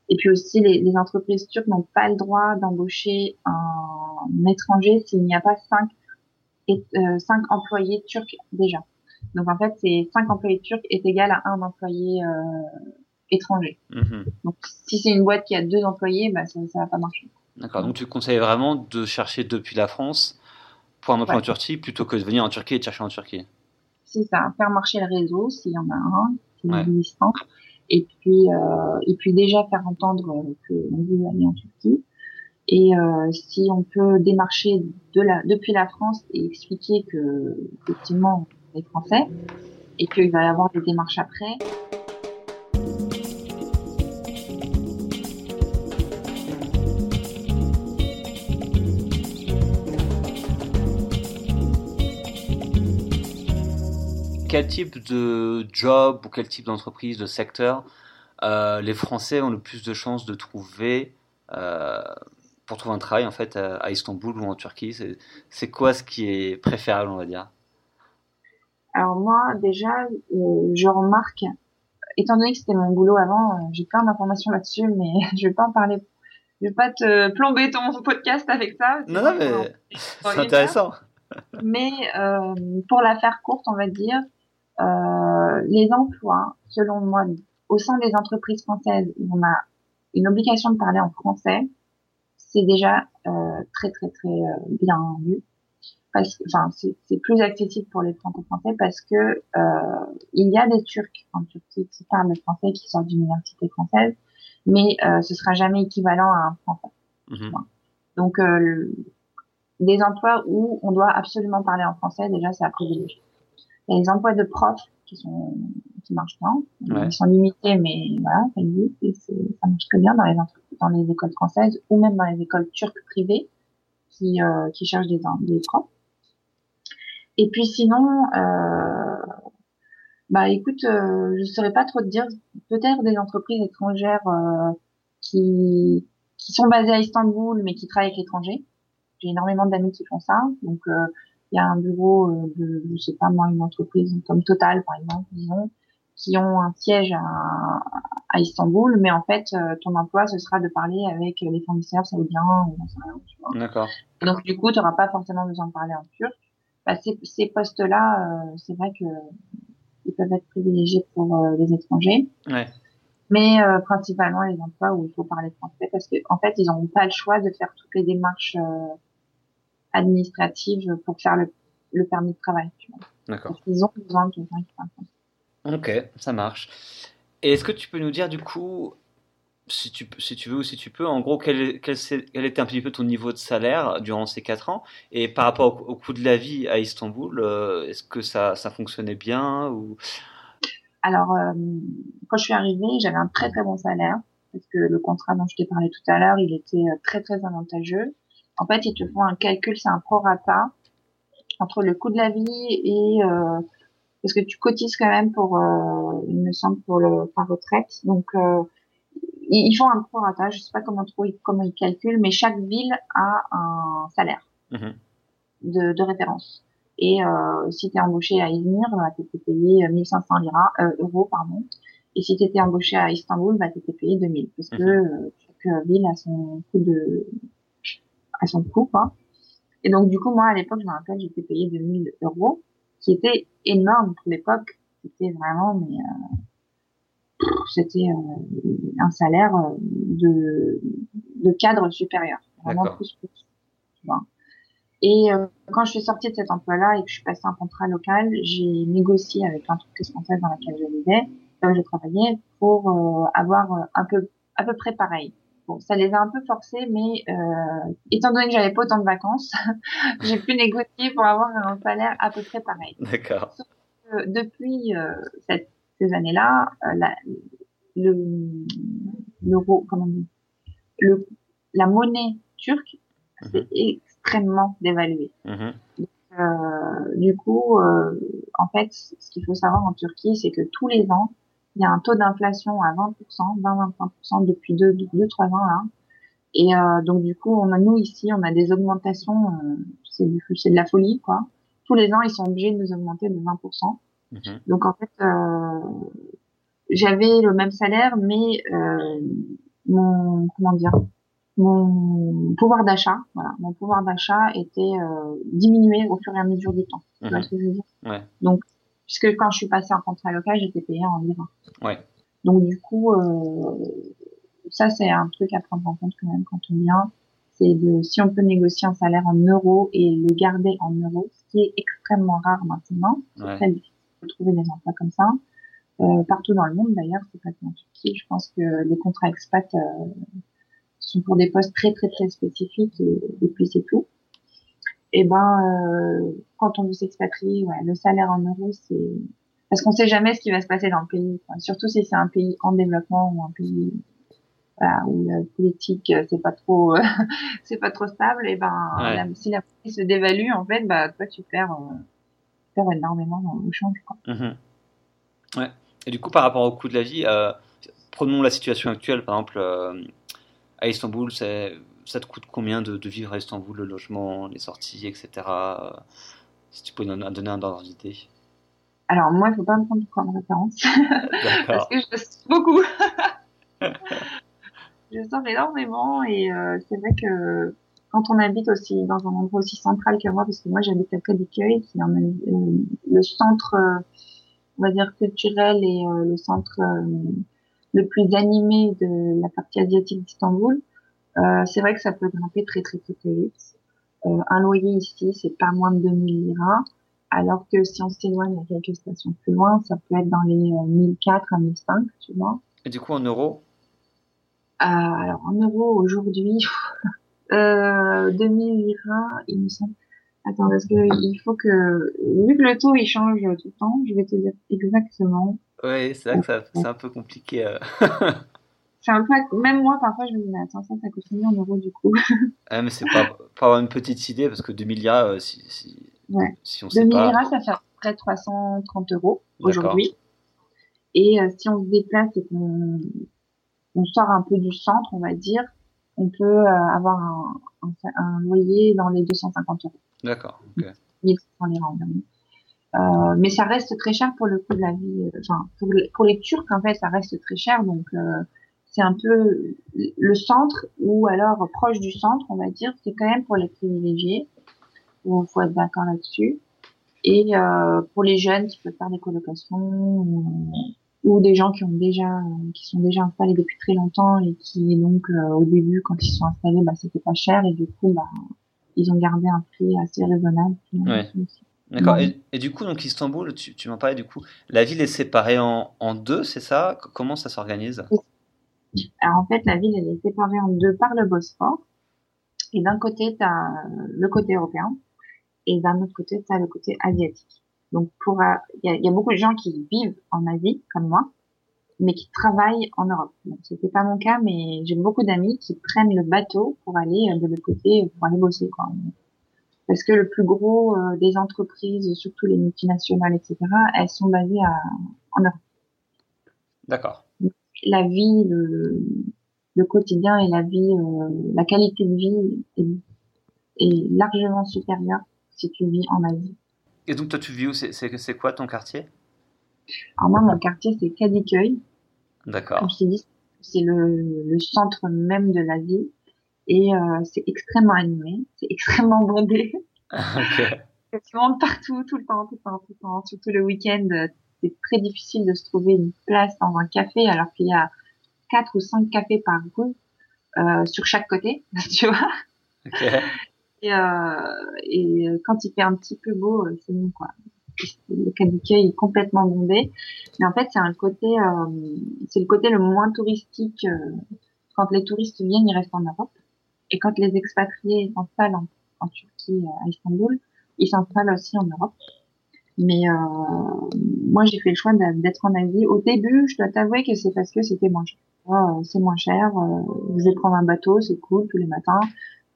B: Et puis aussi, les, les entreprises turques n'ont pas le droit d'embaucher un étranger s'il n'y a pas cinq, et, euh, cinq employés turcs déjà. Donc en fait, c'est cinq employés turcs est égal à un employé euh, étranger. Mhm. Donc si c'est une boîte qui a deux employés, bah, ça, ça va pas marcher.
A: D'accord. Donc tu conseilles vraiment de chercher depuis la France pour un emploi en Turquie plutôt que de venir en Turquie et de chercher en Turquie?
B: C'est ça. Faire marcher le réseau s'il y en a un qui est existant et puis euh, et puis déjà faire entendre que on veut aller en Turquie. Et euh, si on peut démarcher de la depuis la France et expliquer que effectivement on est français et qu'il va y avoir des démarches après
A: quel type de job ou quel type d'entreprise, de secteur euh, les Français ont le plus de chances de trouver euh, pour trouver un travail en fait à, Istanbul ou en Turquie C'est quoi ce qui est préférable, on va dire?
B: Alors moi, déjà, euh, je remarque, étant donné que c'était mon boulot avant, j'ai plein d'informations là-dessus, mais je vais pas en parler. Je vais pas te plomber ton podcast avec ça.
A: Non, non, mais c'est intéressant.
B: Mais pour la faire courte, on va dire, les emplois, selon moi, au sein des entreprises françaises où on a une obligation de parler en français, c'est déjà euh, très très très euh, bien vu. Parce que, enfin, c'est plus accessible pour les franco-français parce que euh, il y a des Turcs en Turquie qui parlent le français, qui sortent d'université française, mais euh, ce sera jamais équivalent à un français. Mhm. Donc, euh, des emplois où on doit absolument parler en français, déjà, c'est à privilégier. Il y a les emplois de profs qui sont qui marchent bien. Ils sont limités, mais voilà, ça existe et ça marche très bien dans les dans les écoles françaises ou même dans les écoles turques privées qui euh, qui cherchent des des profs. Et puis sinon, euh, bah écoute, euh, je saurais pas trop te dire. Peut-être des entreprises étrangères euh, qui qui sont basées à Istanbul mais qui travaillent avec l'étranger. J'ai énormément d'amis qui font ça, donc euh, il y a un bureau euh, de, je sais pas moi, une entreprise comme Total par exemple, disons, qui ont un siège à, à Istanbul, mais en fait, euh, ton emploi, ce sera de parler avec les fournisseurs saoudiens.
A: D'accord.
B: Donc, du coup, tu n'auras pas forcément besoin de parler en turc. Bah, ces, ces postes-là, euh, c'est vrai que ils peuvent être privilégiés pour euh, les étrangers.
A: Ouais.
B: Mais euh, principalement les emplois où il faut parler français parce qu'en en fait, ils n'ont pas le choix de faire toutes les démarches administratives pour faire le, le permis de travail.
A: D'accord.
B: Ils ont besoin de quelqu'un qui parle.
A: Ok, ça marche. Et est-ce que tu peux nous dire du coup, si tu, si tu veux ou si tu peux, en gros, quel, quel, quel, était un petit peu ton niveau de salaire durant ces 4 ans? Et par rapport au, au coût de la vie à Istanbul, euh, est-ce que ça, ça fonctionnait bien ou...
B: Alors, euh, quand je suis arrivée, j'avais un très très bon salaire parce que le contrat dont je t'ai parlé tout à l'heure, il était euh, très très avantageux. En fait, ils te font un calcul, c'est un prorata entre le coût de la vie et euh, parce que tu cotises quand même pour, euh, il me semble, pour le ta retraite. Donc, euh, ils font un prorata. Je sais pas comment trop comment ils calculent, mais chaque ville a un salaire
A: Mhm.
B: de, de référence. Et euh, si tu es embauché à Izmir, bah, tu étais payé 1500 lira, euh, euros. Pardon. Et si tu étais embauché à Istanbul, bah, tu étais payé 2000. Parce que
A: Mhm.
B: euh, chaque ville a son coût de à son coût. Quoi. Et donc, du coup, moi, à l'époque, je me rappelle, j'étais payé 2000 euros, qui était énorme pour l'époque. C'était vraiment, mais euh, c'était euh, un salaire euh, de, de cadre supérieur. Vraiment plus, plus. Tu vois. Et euh, quand je suis sortie de cet emploi-là et que je suis passée un contrat local, j'ai négocié avec l'entreprise française dans laquelle je vivais, là où je travaillais, pour euh, avoir euh, un peu à peu près pareil. Bon, ça les a un peu forcés, mais euh, étant donné que j'avais pas autant de vacances, j'ai pu négocier pour avoir un salaire à peu près pareil.
A: D'accord.
B: Depuis euh, cette, ces années-là, euh, la, le l'euro, comment on dit, le la monnaie turque
A: Mhm.
B: est extrêmement dévaluée.
A: Mhm.
B: Euh, du coup, euh, en fait, ce qu'il faut savoir en Turquie, c'est que tous les ans, il y a un taux d'inflation à 20%, 20-25% depuis 2 deux, deux, trois ans là. Et euh, donc du coup, on a nous ici, on a des augmentations, euh, c'est du c'est de la folie quoi. Tous les ans, ils sont obligés de nous augmenter de 20%.
A: Mhm.
B: Donc en fait, euh, j'avais le même salaire, mais euh, mon comment dire, mon pouvoir d'achat, voilà, mon pouvoir d'achat était euh, diminué au fur et à mesure du temps. Tu vois
A: Mhm.
B: ce que je veux dire?
A: Ouais.
B: Donc, puisque quand je suis passée en contrat local, j'étais payée en livres.
A: Ouais.
B: Donc du coup, euh, ça c'est un truc à prendre en compte quand même quand on vient. C'est de si on peut négocier un salaire en euros et le garder en euros, ce qui est extrêmement rare maintenant. C'est
A: Ouais.
B: très difficile de trouver des emplois comme ça. Euh, partout dans le monde d'ailleurs, c'est pas que en Turquie. Je pense que les contrats expats euh, sont pour des postes très très très spécifiques et, et puis c'est tout. Et ben euh, quand on veut s'expatrier, ouais, le salaire en euros c'est parce qu'on sait jamais ce qui va se passer dans le pays. quoi. Surtout si c'est un pays en développement ou un pays voilà, où la politique euh, c'est pas trop euh, c'est pas trop stable. Et ben
A: Ouais.
B: la- si la prix se dévalue en fait, bah toi tu perds, euh, tu perds énormément dans le change. Quoi.
A: Mhm. Ouais. Et du coup, par rapport au coût de la vie, euh, prenons la situation actuelle, par exemple, à Istanbul, c'est, ça te coûte combien de, vivre à Istanbul, le logement, les sorties, etc. euh, Si tu peux nous donner un ordre d'idée?
B: Alors moi il faut pas me prendre comme référence parce que je sors beaucoup. je sors énormément et euh, c'est vrai que quand on habite aussi dans un endroit aussi central que moi, parce que moi j'habite à Kadıköy, qui est euh, le centre, on va dire culturel et le centre le plus animé de la partie asiatique d'Istanbul, euh, c'est vrai que ça peut grimper très très très très vite. Euh, un loyer ici, c'est pas moins de 2000 liras, alors que si on s'éloigne à quelques stations plus loin, ça peut être dans les euh, 1004 à 1005, tu vois.
A: Et du coup, en euros,
B: Euh, alors en euros aujourd'hui, euh, 2000 liras, il me semble. Attends, parce que il faut que, vu que le taux il change tout le temps, je vais te dire exactement.
A: ouais, c'est là que ça, c'est un peu compliqué. euh.
B: C'est un peu, même moi parfois je me dis mais attends ça, ça coûte combien en euros du coup?
A: Ah, mais c'est pas avoir une petite idée, parce que 2000 liras, euh, si, si,
B: Ouais.
A: si on sait
B: 2000
A: pas.
B: ça fait à peu près 330 euros aujourd'hui. Et euh, si on se déplace et qu'on on sort un peu du centre, on va dire, on peut euh, avoir un, un, un loyer dans les 250 euros.
A: D'accord. ok.
B: 1500 liras environ. Euh, mais ça reste très cher pour le coût de la vie. Enfin, pour, pour les Turcs, en fait, ça reste très cher. Donc, euh, c'est un peu le centre ou alors proche du centre, on va dire. C'est quand même pour les privilégiés. Il faut être d'accord là-dessus. Et euh, pour les jeunes qui peuvent faire des colocations ou, ou, des gens qui ont déjà, qui sont déjà installés depuis très longtemps et qui donc euh, au début, quand ils sont installés, bah, c'était pas cher et du coup, bah, ils ont gardé un prix assez raisonnable.
A: Ouais. D'accord. Et, et, du coup, donc Istanbul, tu, tu m'en parlais du coup, la ville est séparée en, en deux, c'est ça? Comment ça s'organise?
B: Alors en fait, la ville elle est séparée en deux par le Bosphore. Et d'un côté, tu as le côté européen, et d'un autre côté, tu as le côté asiatique. Donc pour, il y, a beaucoup de gens qui vivent en Asie comme moi, mais qui travaillent en Europe. Donc c'était pas mon cas, mais j'ai beaucoup d'amis qui prennent le bateau pour aller de l'autre côté, pour aller bosser quoi parce que le plus gros euh, des entreprises, surtout les multinationales, etc., elles sont basées en Europe.
A: D'accord.
B: La vie, le, le, quotidien et la vie, euh, la qualité de vie est, est, largement supérieure si tu vis en Asie.
A: Et donc toi, tu vis où? C'est quoi ton quartier?
B: Alors moi, mon quartier, c'est Kadıköy.
A: D'accord.
B: Comme je t'ai dit, c'est le, le centre même de la ville et euh, c'est extrêmement animé, c'est extrêmement bondé.
A: okay.
B: Tu partout, tout le temps, tout le temps, tout le temps. Surtout le week-end, euh, c'est très difficile de se trouver une place dans un café alors qu'il y a quatre ou cinq cafés par rue euh, sur chaque côté, tu vois.
A: Okay.
B: Et, euh, et quand il fait un petit peu beau, euh, c'est bon quoi. Le Kadıköy est complètement bondé, mais en fait c'est un côté, euh, c'est le côté le moins touristique. Euh, quand les touristes viennent, ils restent en Europe. Et quand les expatriés s'installent en, en, Turquie, à Istanbul, ils s'installent aussi en Europe. Mais euh, moi, j'ai fait le choix d'être en Asie. Au début, je dois t'avouer que c'est parce que c'était moins cher. Oh, c'est moins cher. Euh, je vais prendre un bateau, c'est cool tous les matins.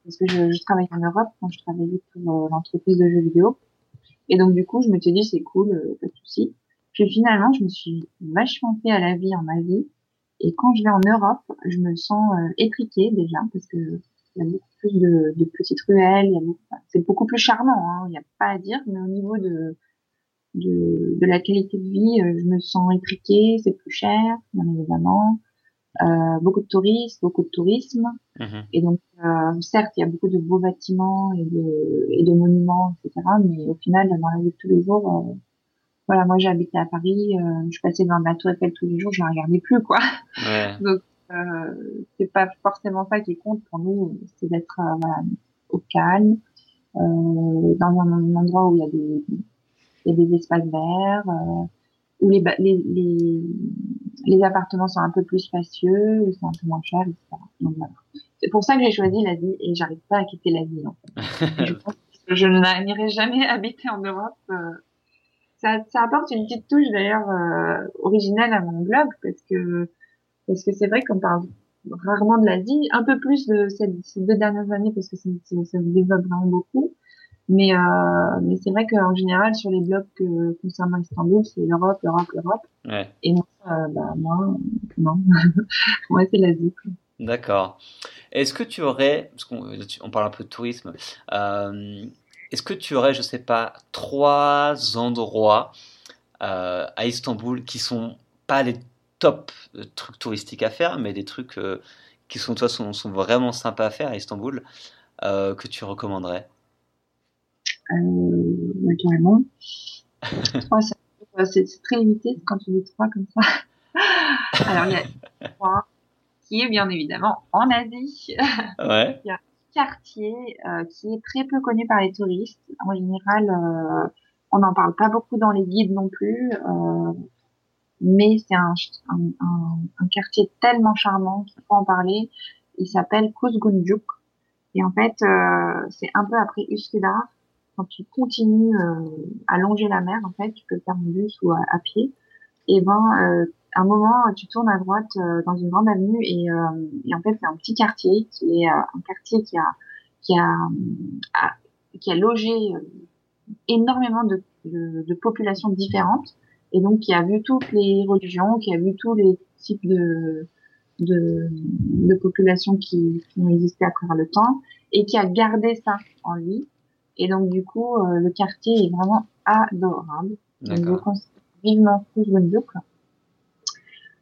B: Parce que je, je travaillais en Europe quand je travaillais pour l'entreprise de jeux vidéo. Et donc, du coup, je me suis dit, c'est cool, pas de souci. Puis finalement, je me suis vachement fait à la vie en Asie. Et quand je vais en Europe, je me sens euh, étriquée déjà parce que il y a beaucoup plus de, de petites ruelles, il y a beaucoup, c'est beaucoup plus charmant, hein, il n'y a pas à dire, mais au niveau de, de, de la qualité de vie, euh, je me sens étriquée, c'est plus cher, bien évidemment, euh, beaucoup de touristes, beaucoup de tourisme,
A: mmh.
B: et donc euh, certes il y a beaucoup de beaux bâtiments et de, et de monuments, etc., mais au final dans la vie de tous les jours, euh, voilà, moi j'habitais à Paris, euh, je passais devant la Tour Eiffel tous les jours, je la regardais plus quoi.
A: Ouais.
B: Donc euh, c'est pas forcément ça qui compte pour nous, c'est d'être voilà, au calme, euh, dans un, un, endroit où il y a des, il y a des espaces verts, euh, où les, les, les, les, appartements sont un peu plus spacieux, où c'est un peu moins cher, etc. Donc voilà. C'est pour ça que j'ai choisi l'Asie et j'arrive pas à quitter l'Asie. En fait. je pense que je n'irai jamais habiter en Europe. Euh, ça, ça apporte une petite touche d'ailleurs euh, originale à mon blog parce que parce que c'est vrai qu'on parle rarement de l'Asie, un peu plus de ces deux dernières années parce que ça, ça, ça se développe vraiment beaucoup. Mais, euh, mais c'est vrai qu'en général, sur les blogs que, concernant Istanbul, c'est l'Europe, l'Europe, l'Europe.
A: Ouais.
B: Et moi, euh, bah, moi, non. moi, c'est l'Asie.
A: D'accord. Est-ce que tu aurais, parce qu'on on parle un peu de tourisme, euh, est-ce que tu aurais, je sais pas, trois endroits euh, à Istanbul qui sont pas les top trucs touristiques à faire, mais des trucs qui sont toi sont, sont, vraiment sympas à faire à Istanbul que tu recommanderais?
B: Euh, Carrément. c'est très limité quand tu dis trois comme ça. Alors il y a trois qui est bien évidemment en Asie.
A: Ouais.
B: il y a un quartier euh, qui est très peu connu par les touristes. En général, euh, on n'en parle pas beaucoup dans les guides non plus. Euh, mais c'est un, un, un, un, quartier tellement charmant qu'il faut en parler. Il s'appelle Kuzgunjuk. Et en fait, euh, c'est un peu après Üsküdar. Quand tu continues euh, à longer la mer, en fait, tu peux faire en bus ou à, pied. Et ben, euh, à un moment, tu tournes à droite euh, dans une grande avenue et, euh, et en fait, c'est un petit quartier qui est euh, un quartier qui a qui a, a qui a logé énormément de, de, de populations différentes et donc qui a vu toutes les religions, qui a vu tous les types de, de, de populations qui, qui, ont existé à travers le temps, et qui a gardé ça en lui. Et donc du coup, euh, le quartier est vraiment adorable. Donc, je conseille vivement Rouge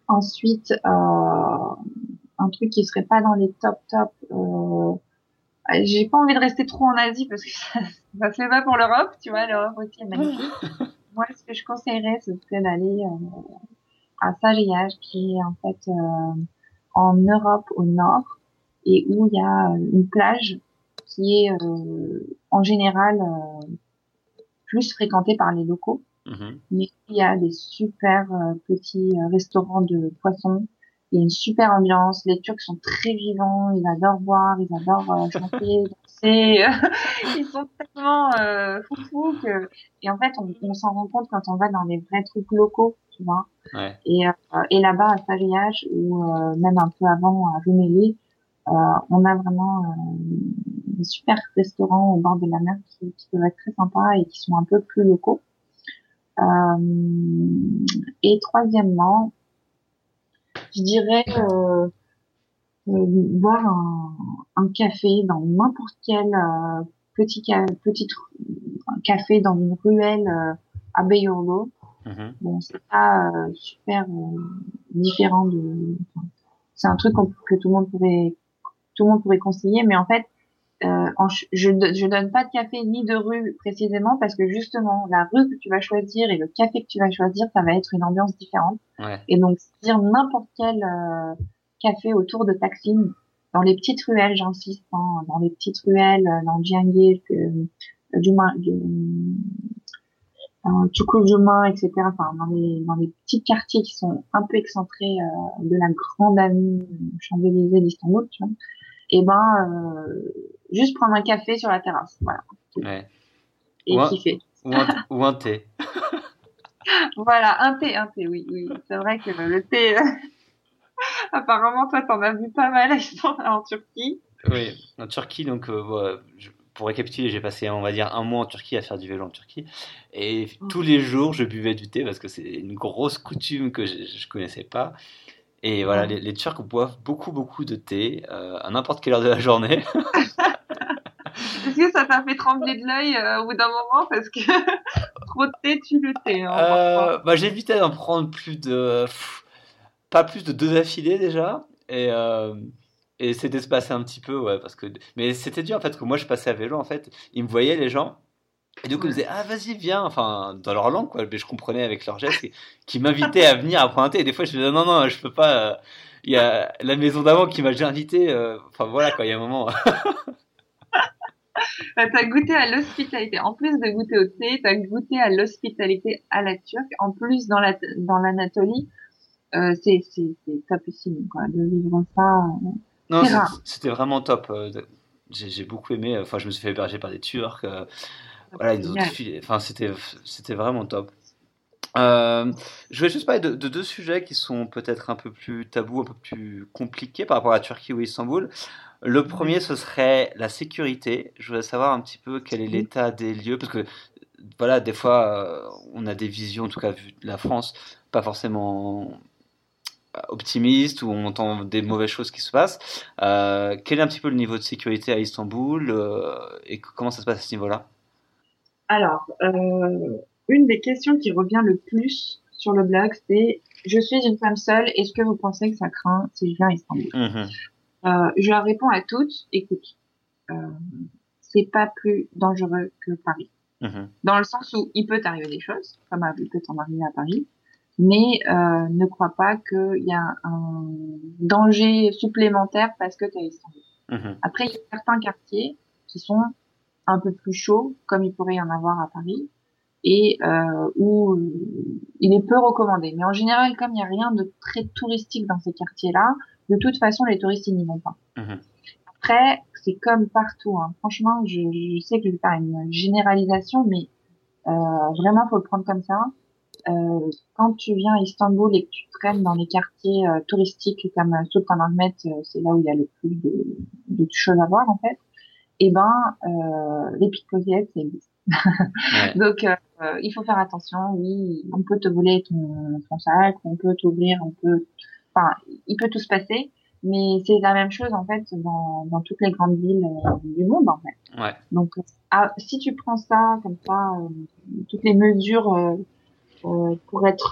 B: Ensuite, euh, un truc qui serait pas dans les top top. Euh, j'ai pas envie de rester trop en Asie parce que ça, ça fait pas pour l'Europe, tu vois. L'Europe aussi est magnifique. Moi, ce que je conseillerais, ce serait d'aller euh, à Sariyaj, qui est en fait euh, en Europe au nord et où il y a une plage qui est euh, en général plus fréquentée par les locaux. Mm-hmm. Mais il y a des super petits restaurants de poissons il y a une super ambiance. Les Turcs sont très vivants. Ils adorent boire, ils adorent euh, chanter, danser. ils sont tellement euh, foufous que et en fait on, on s'en rend compte quand on va dans les vrais trucs locaux, tu vois. Ouais. Et, euh, et là-bas à Sariyaj ou euh, même un peu avant à Rumeli, euh, on a vraiment des super restaurants au bord de la mer qui, qui, peuvent être très sympas et qui sont un peu plus locaux. et troisièmement, je dirais euh, euh, boire un, un, café dans n'importe quel euh, petit, petit café dans une ruelle euh, à Bayolo. Mm Bon, c'est pas euh, super différent de. c'est un truc que tout le monde pourrait tout le monde pourrait conseiller, mais en fait, euh, je, je donne pas de café ni de rue précisément parce que justement la rue que tu vas choisir et le café que tu vas choisir, ça va être une ambiance différente. Ouais. Et donc dire n'importe quel euh, café autour de Taksim, dans les petites ruelles, j'insiste, hein, dans les petites ruelles, euh, dans Djangir, euh, du, euh, etc. Enfin, dans les, dans les petits quartiers qui sont un peu excentrés euh, de la grande avenue Champs-Élysées d'Istanbul, tu vois et eh ben euh, juste prendre un café sur la terrasse, voilà. Ouais. Et
A: ou
B: kiffer.
A: Ou un, ou un thé.
B: voilà, un thé, un thé, oui, oui. C'est vrai que le thé, euh, apparemment, toi, t'en as vu pas mal en Turquie.
A: Oui, en Turquie, donc, euh, pour récapituler, j'ai passé, on va dire, un mois en Turquie à faire du vélo en Turquie. Et mm. tous les jours, je buvais du thé parce que c'est une grosse coutume que je, je connaissais pas. Et voilà, les, les, Turcs boivent beaucoup, beaucoup de thé euh, à n'importe quelle heure de la journée.
B: Est-ce que ça t'a fait trembler de l'œil euh, au bout d'un moment? Parce que trop de thé tue le thé hein,
A: euh, bah, J'évitais d'en prendre plus de. pas plus de deux affilés déjà. Et, euh, et c'était se passer un petit peu, ouais, parce que. Mais c'était dur en fait, que moi je passais à vélo en fait. Ils me voyaient les gens. Et du coup, ils me disaient, ah, vas-y, viens, enfin, dans leur langue, quoi. Mais je comprenais avec leur geste, qui m'invitaient à venir à thé. Et des fois, je disais, non, non, je peux pas. Euh, il y a la maison d'avant qui m'a déjà invité. Euh, enfin, voilà, quoi, il y a un moment.
B: t'as goûté à l'hospitalité. En plus de goûter au thé, t'as goûté à l'hospitalité à la turque. En plus, dans la, dans l'Anatolie, euh, c'est, c'est, c'est topissime, quoi, de vivre ça.
A: Non, c'était vraiment top. J'ai, j'ai beaucoup aimé. Enfin, je me suis fait héberger par des Turcs. Voilà, ils ont Enfin, c'était, c'était vraiment top. Euh, je vais juste parler de, deux sujets qui sont peut-être un peu plus tabous, un peu plus compliqués par rapport à Turquie ou Istanbul. Le premier, ce serait la sécurité. Je voudrais savoir un petit peu quel est l'état des lieux, parce que voilà, des fois, euh, on a des visions, en tout cas vu de la France, pas forcément euh, optimistes, ou on entend des mauvaises choses qui se passent. quel est un petit peu le niveau de sécurité à Istanbul et comment ça se passe à ce niveau-là?
B: Alors, euh, une des questions qui revient le plus sur le blog, c'est je suis une femme seule, est-ce que vous pensez que ça craint si je viens à Istanbul? Mhm. euh, Je leur réponds à toutes, écoute, euh, c'est pas plus dangereux que Paris. Mhm. Dans le sens où il peut t'arriver des choses, comme il peut t'en arriver à Paris, mais euh, ne crois pas qu'il y a un danger supplémentaire parce que tu es à Istanbul. Mhm. Après, il y a certains quartiers qui sont un peu plus chaud, comme il pourrait y en avoir à Paris, et euh, où euh, il est peu recommandé. Mais en général, comme il n'y a rien de très touristique dans ces quartiers-là, de toute façon, les touristes n'y vont pas. Mhm. Après, c'est comme partout. Hein. Franchement, je, je, sais que je vais faire une généralisation, mais euh, vraiment, faut le prendre comme ça. Euh, quand tu viens à Istanbul et que tu traînes dans les quartiers euh, touristiques comme Sultan Ahmet, euh, c'est là où il y a le plus de, de choses à voir en fait eh ben euh, les pickpockets ça existe. Donc euh, il faut faire attention. Oui, on peut te voler ton, ton sac, on peut t'ouvrir, on peut, enfin, il peut tout se passer. Mais c'est la même chose en fait dans, dans toutes les grandes villes euh, du monde en fait.
A: Ouais.
B: Donc ah, si tu prends ça comme ça, euh, toutes les mesures euh, euh pour être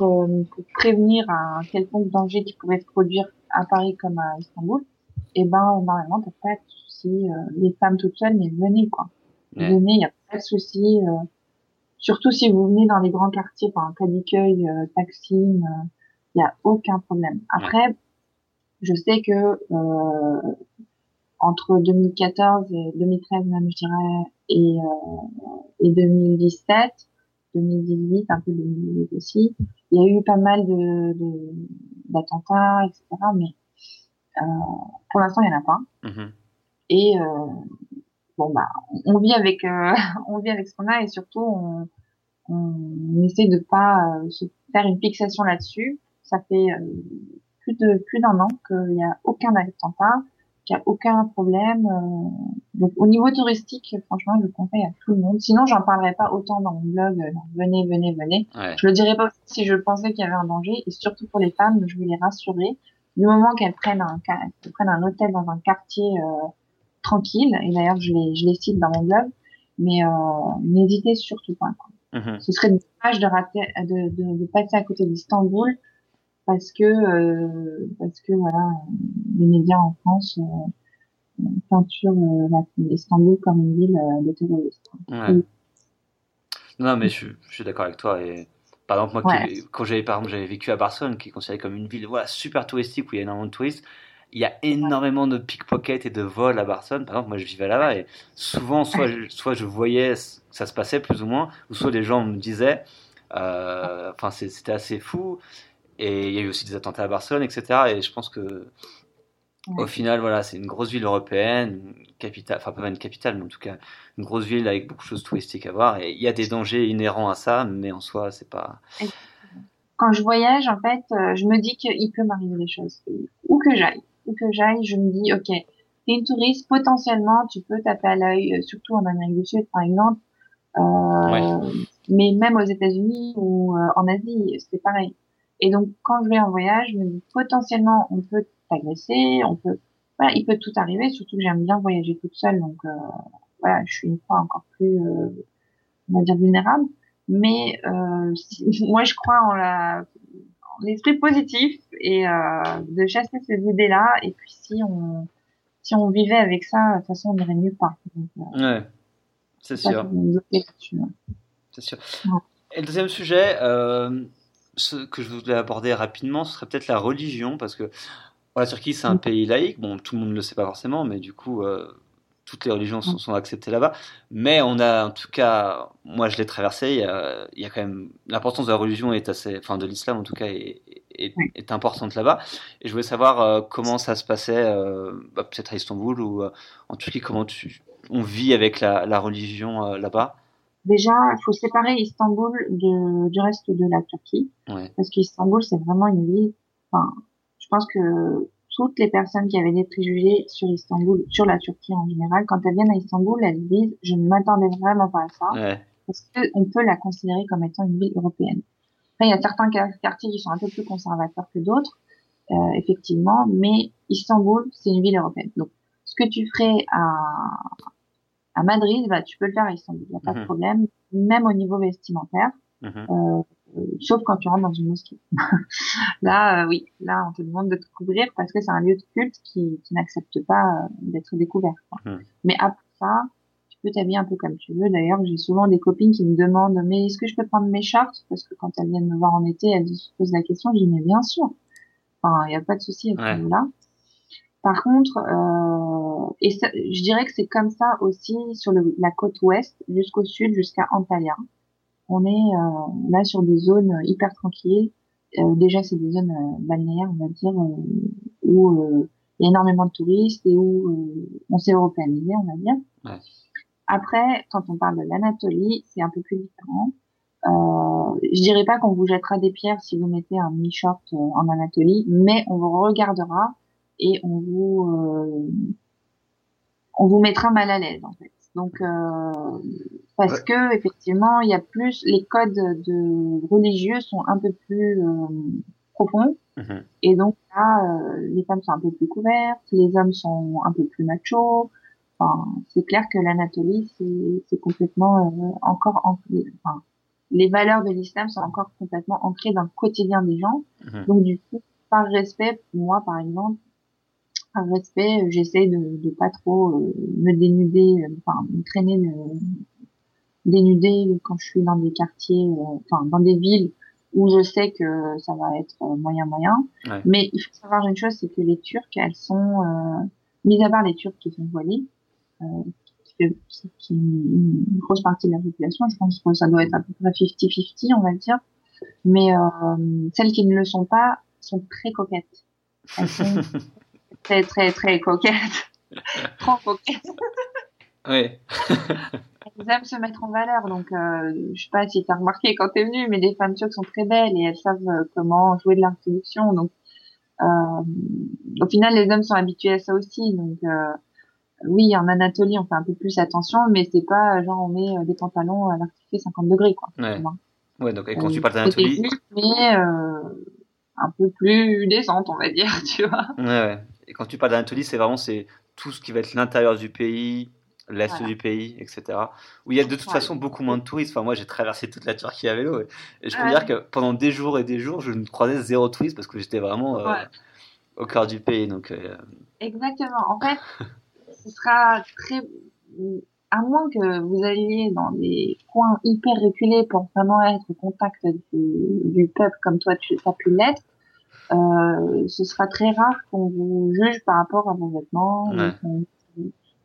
B: pour prévenir un quelconque danger qui pourrait se produire à Paris comme à Istanbul, et eh ben normalement t'as pas souci. les femmes toutes seules, mais venez quoi. Venez, il y a pas de souci. surtout si vous venez dans les grands quartiers, enfin Kadıköy, Taksim, il y a aucun problème. Après je sais que euh, entre 2014 et 2013 même je dirais et, euh, et 2017, 2018, un peu 2018 aussi, il y a eu pas mal de d'attentats, etc. Mais euh, pour l'instant il y en a pas. Mm-hmm. Et euh, bon bah on vit avec euh, on vit avec ce qu'on a et surtout on, on essaie de pas euh, se faire une fixation là-dessus. Ça fait plus de plus d'un an qu'il n'y a aucun attentat, qu'il n'y a aucun problème. Euh, donc au niveau touristique, franchement, je le conseille à tout le monde. Sinon, j'en parlerais pas autant dans mon blog. Venez, venez, venez. Je le dirais pas si je pensais qu'il y avait un danger. Et surtout pour les femmes, je veux les rassurer. Du moment qu'elles prennent un qu'elles prennent un hôtel dans un quartier euh, tranquille, et d'ailleurs je les je les cite dans mon blog, mais euh, n'hésitez surtout pas. Quoi. Mm-hmm. Ce serait dommage de rater de, de, de passer à côté d'Istanbul parce que euh, parce que voilà les médias en France euh, peinturent euh, Istanbul comme une ville de terroristes.
A: Ouais. Non mais je, je suis d'accord avec toi et par exemple moi quand j'avais par exemple j'avais vécu à Barcelone qui est considérée comme une ville voilà super touristique où il y a énormément de touristes il y a énormément de pickpockets et de vols à Barcelone. Par exemple, moi, je vivais là-bas et souvent, soit je, soit je voyais ça se passait plus ou moins, ou soit les gens me disaient, enfin, c'était assez fou. Et il y a eu aussi des attentats à Barcelone, etc. Et je pense que, au final, voilà, c'est une grosse ville européenne, une capitale, enfin pas une capitale, mais en tout cas une grosse ville avec beaucoup de choses touristiques à voir. Et il y a des dangers inhérents à ça, mais en soi, c'est pas.
B: Quand je voyage, en fait, euh, je me dis qu'il peut m'arriver des choses. Où que j'aille, où que j'aille, je me dis, ok, t'es une touriste, potentiellement, tu peux taper à l'œil, euh, surtout en Amérique du Sud, par exemple. Euh, Mais même aux États-Unis ou euh, en Asie, c'est pareil et donc, quand je vais en voyage, je me dis potentiellement, on peut t'agresser, on peut, voilà, il peut tout arriver. Surtout que j'aime bien voyager toute seule, donc euh, voilà, je suis une fois encore plus, euh, on va dire vulnérable. Mais euh, moi, je crois en la, en l'esprit positif et euh, de chasser ces idées-là. Et puis, si on, si on vivait avec ça, de toute façon, on irait nulle part.
A: ouais, c'est sûr. C'est sûr. Et le deuxième sujet. Euh ce que je voulais aborder rapidement, ce serait peut-être la religion, parce que la Turquie, c'est un pays laïque. Bon, tout le monde ne le sait pas forcément, mais du coup, euh, toutes les religions sont, sont acceptées là-bas. Mais on a, en tout cas, moi, je l'ai traversé. Il y, a, il y a, quand même l'importance de la religion est assez, enfin, de l'islam en tout cas, est, est, est importante là-bas. Et je voulais savoir euh, comment ça se passait, euh, bah, peut-être à Istanbul ou en Turquie, comment tu, on vit avec la, la religion là-bas?
B: Déjà, il faut séparer Istanbul de, du reste de la Turquie. Parce qu'Istanbul, c'est vraiment une ville. Enfin, je pense que toutes les personnes qui avaient des préjugés sur Istanbul, sur la Turquie en général, quand elles viennent à Istanbul, elles disent je ne m'attendais vraiment pas à ça. Ouais. Parce qu'on peut la considérer comme étant une ville européenne. Après, il y a certains quartiers qui sont un peu plus conservateurs que d'autres, euh, effectivement, mais Istanbul, c'est une ville européenne. Donc, ce que tu ferais à, à Madrid, bah, tu peux le faire à Istanbul, il n'y a pas de mhm. problème, même au niveau vestimentaire, mhm. euh, sauf quand tu rentres dans une mosquée. là, euh, oui, là, on te demande de te couvrir parce que c'est un lieu de culte qui, qui n'accepte pas euh, d'être découvert. Mhm. Mais après ça, tu peux t'habiller un peu comme tu veux. D'ailleurs, j'ai souvent des copines qui me demandent, mais est-ce que je peux prendre mes shorts? Parce que quand elles viennent me voir en été, elles se posent la question, je dis, mais bien sûr. Enfin, il n'y a pas de souci à ce niveau-là. Par contre, euh, et je dirais que c'est comme ça aussi sur le, la côte ouest jusqu'au sud, jusqu'à Antalya. On est euh, là sur des zones hyper tranquilles. Euh, déjà, c'est des zones euh, balnéaires, on va dire, euh, où il y a énormément de touristes et où on s'est européanisé, on va dire. Ouais. Après, quand on parle de l'Anatolie, c'est un peu plus différent. Euh, je dirais pas qu'on vous jettera des pierres si vous mettez un mini-short en Anatolie, mais on vous regardera et on vous euh, on vous mettra mal à l'aise en fait. Donc euh, parce que effectivement il y a plus les codes de religieux sont un peu plus euh, profond.
A: Mhm.
B: Et donc là, euh, les femmes sont un peu plus couvertes, les hommes sont un peu plus machos. Enfin, c'est clair que l'Anatolie, c'est, complètement euh, encore, en, enfin, les valeurs de l'islam sont encore complètement ancrées dans le quotidien des gens.
A: Mhm.
B: Donc du coup, par respect, pour moi par exemple, par respect, euh, j'essaie de, de pas trop euh, me dénuder, euh, enfin me traîner euh, dénuder quand je suis dans des quartiers, enfin dans des villes où je sais que ça va être moyen moyen.
A: Ouais.
B: Mais il faut savoir une chose, c'est que les Turcs, elles sont, euh, mis à part les Turcs qui sont voilés, euh, qui, qui, une une grosse partie de la population, je pense que ça doit être à peu près 50-50, on va dire. Mais euh, celles qui ne le sont pas sont très coquettes. Elles sont très très très coquettes. Trop coquettes.
A: Ouais.
B: Elles aiment se mettre en valeur. Donc, euh, je sais pas si tu as remarqué quand t'es venu, mais les femmes turques sont très belles et elles savent euh, comment jouer de la. Donc, euh, au final, les hommes sont habitués à ça aussi. Donc, euh, oui, en Anatolie, on fait un peu plus attention, mais c'est pas genre on met des pantalons à l'artifice 50 degrés, quoi.
A: Ouais. Ouais, donc, et quand tu parles d'Anatolie,
B: mais un peu plus décente, on va dire, tu vois.
A: ouais, ouais. Et quand tu parles d'Anatolie, c'est vraiment c'est tout ce qui va être l'intérieur du pays, l'est
B: Voilà.
A: du pays, etc. Où il y a de toute
B: Ouais.
A: façon beaucoup moins de touristes. Enfin, moi, j'ai traversé toute la Turquie à vélo et, et je peux
B: Ouais.
A: dire que pendant des jours et des jours, je ne croisais zéro touriste parce que j'étais vraiment euh,
B: Ouais.
A: au cœur du pays. Donc, euh,
B: Exactement. En fait, ce sera très, à moins que vous alliez dans des coins hyper reculés pour vraiment être au contact du, du peuple comme toi tu as pu l'être, euh, ce sera très rare qu'on vous juge par rapport à vos vêtements.
A: Ouais.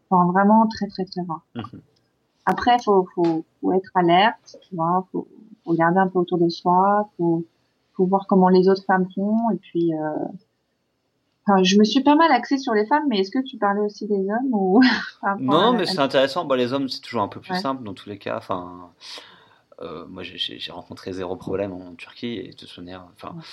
B: Enfin, vraiment très très très rare.
A: Mhm.
B: Après, faut, faut, faut être alerte, tu vois, faut, faut regarder un peu autour de soi, faut, faut voir comment les autres femmes font, et puis, euh, enfin, je me suis pas mal axée sur les femmes, mais est-ce que tu parlais aussi des hommes ou
A: Non, mais c'est intéressant. Bon, les hommes, c'est toujours un peu plus
B: Ouais.
A: simple dans tous les cas. Enfin, euh, moi, j'ai- rencontré zéro problème en Turquie et de toute manière, enfin,
B: Ouais.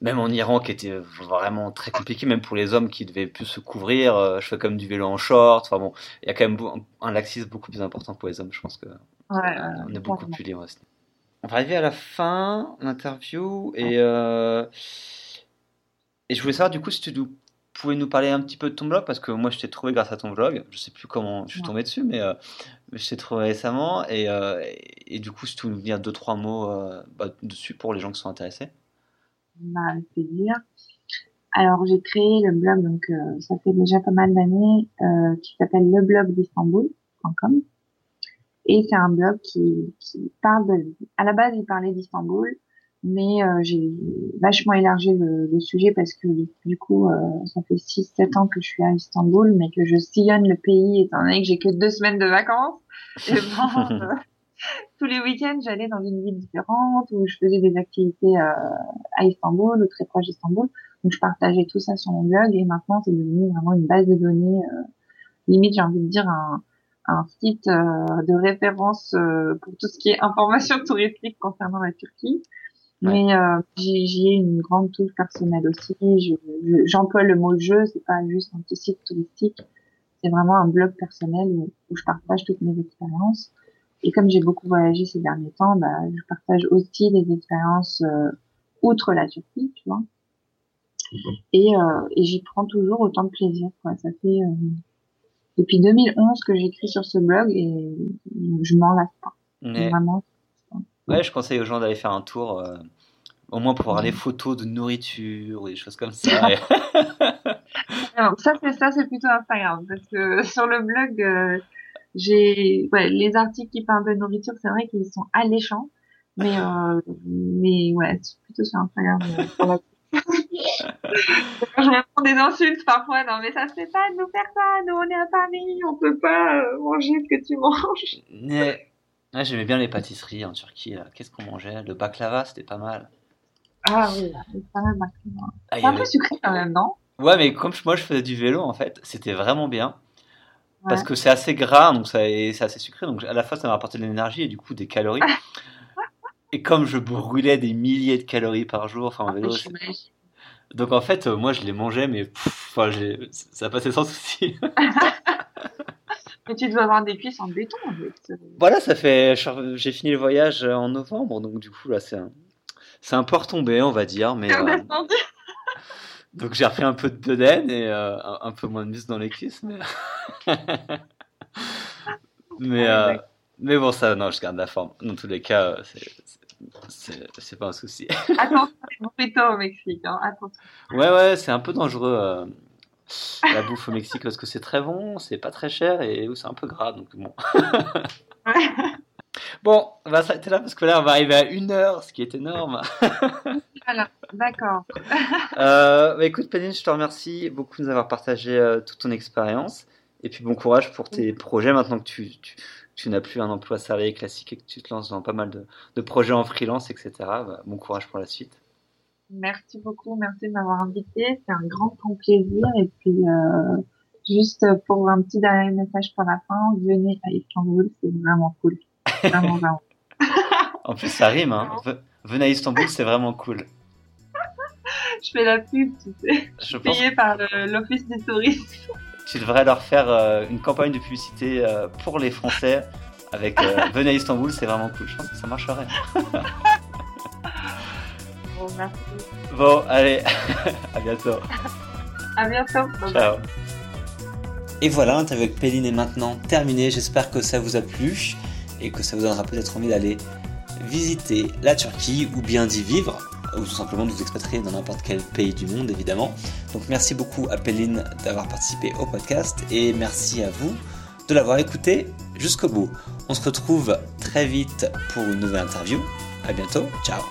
A: Même en Iran, qui était vraiment très compliqué, même pour les hommes qui devaient plus se couvrir. euh, je fais comme du vélo en short. Enfin bon, il y a quand même un laxisme beaucoup plus important pour les hommes. Je pense que
B: Ouais,
A: on est beaucoup plus libre. On va arriver à la fin de l'interview et euh, et je voulais savoir du coup si tu nous pouvais nous parler un petit peu de ton blog parce que moi je t'ai trouvé grâce à ton blog. Je sais plus comment je suis
B: Ouais.
A: tombé dessus, mais euh, je t'ai trouvé récemment et, et, et du coup si tu veux nous dire deux trois mots bah, dessus pour les gens qui sont intéressés.
B: Plaisir. Alors, j'ai créé le blog, donc euh, ça fait déjà pas mal d'années, euh, qui s'appelle leblogd'istanbul.com. Et c'est un blog qui, qui parle de... À la base, il parlait d'Istanbul, mais euh, j'ai vachement élargi le, le sujet parce que du coup, euh, ça fait 6-7 ans que je suis à Istanbul, mais que je sillonne le pays étant donné que j'ai que deux semaines de vacances. Et euh, tous les week-ends, j'allais dans une ville différente où je faisais des activités euh, à Istanbul ou très proche d'Istanbul. Donc, je partageais tout ça sur mon blog et maintenant, c'est devenu vraiment une base de données. euh, limite, j'ai envie de dire un, un site euh, de référence euh, pour tout ce qui est information touristique concernant la Turquie.
A: Ouais.
B: Mais euh, j'y ai une grande touche personnelle aussi. Je- je- J'emploie le mot jeu, c'est pas juste un petit site touristique. C'est vraiment un blog personnel où, où je partage toutes mes expériences. Et comme j'ai beaucoup voyagé ces derniers temps, bah, je partage aussi des expériences euh, outre la Turquie, tu vois. Et, euh, et j'y prends toujours autant de plaisir. Quoi. Ça fait euh, depuis 2011 que j'écris sur ce blog et je m'en lasse pas.
A: Mais-
B: Vraiment.
A: Ouais, je conseille aux gens d'aller faire un tour, euh, au moins pour voir les photos de nourriture ou des choses comme ça. Et-
B: Alors, ça c'est ça c'est plutôt Instagram parce que sur le blog euh, j'ai ouais, les articles qui parlent de nourriture c'est vrai qu'ils sont alléchants mais euh, mais ouais c'est plutôt sur Instagram euh, je me prends des insultes parfois non mais ça se fait pas de nous faire ça nous on est à Paris on peut pas euh, manger ce que tu manges
A: Mais- Ouais, j'aimais bien les pâtisseries en Turquie. Qu'est-ce qu'on mangeait? Le baklava, c'était pas mal.
B: ah oui c'est pas mal.
A: Ah,
B: c'est un peu sucré quand même non?
A: Ouais, mais comme moi je faisais du vélo en fait, c'était vraiment bien. Parce que c'est assez gras, donc c'est assez sucré, donc à la fois ça m'a apporté de l'énergie et du coup des calories. et comme je brûlais des milliers de calories par jour, enfin en vélo, c'est-
B: J'imagine.
A: donc en fait euh, moi je les mangeais, mais pff, enfin, ça passait sans souci.
B: mais tu dois avoir des cuisses en béton avec ce-
A: voilà, ça fait, j'ai fini le voyage en novembre, donc du coup là c'est un, C'est un peu retombé, on va dire, mais. Euh, donc j'ai refait un peu de bedaine et euh, un, peu moins de muscle dans les cuisses, mais. mais, euh, mais bon, ça, non, je garde la forme. Dans tous les cas, c'est pas un souci.
B: Attention, c'est au Mexique, hein. attention.
A: Ouais, ouais, c'est un peu dangereux la bouffe au Mexique parce que c'est très bon, c'est pas très cher et c'est un peu gras, donc bon. Bon, on va s'arrêter là parce que là, on va arriver à une heure, ce qui est énorme.
B: voilà, d'accord.
A: euh, bah, écoute, Penny, je te remercie beaucoup de nous avoir partagé euh, toute ton expérience. Et puis bon courage pour tes projets maintenant que tu, tu, tu n'as plus un emploi salarié classique et que tu te lances dans pas mal de, de projets en freelance, etc. Bah, bon courage pour la suite.
B: Merci beaucoup, merci de m'avoir invité. C'est un grand, grand plaisir. Et puis, euh, juste pour un petit dernier message pour la fin, venez à Istanbul, c'est vraiment cool.
A: en plus, ça rime. Hein. Venez à Istanbul, c'est vraiment cool.
B: Je fais la pub, tu sais. Je suis payée par l'Office des touristes.
A: Tu devrais leur faire euh, une campagne de publicité euh, pour les Français avec euh, Venez à Istanbul, c'est vraiment cool. Je pense que ça marcherait.
B: bon, merci.
A: Bon, allez, à bientôt.
B: À bientôt.
A: Ciao. Et voilà, l'interview avec Péline est maintenant terminée. J'espère que ça vous a plu et que ça vous donnera peut-être envie d'aller visiter la Turquie ou bien d'y vivre ou tout simplement de vous expatrier dans n'importe quel pays du monde évidemment. Donc merci beaucoup à Péline d'avoir participé au podcast et merci à vous de l'avoir écouté jusqu'au bout. On se retrouve très vite pour une nouvelle interview. À bientôt, ciao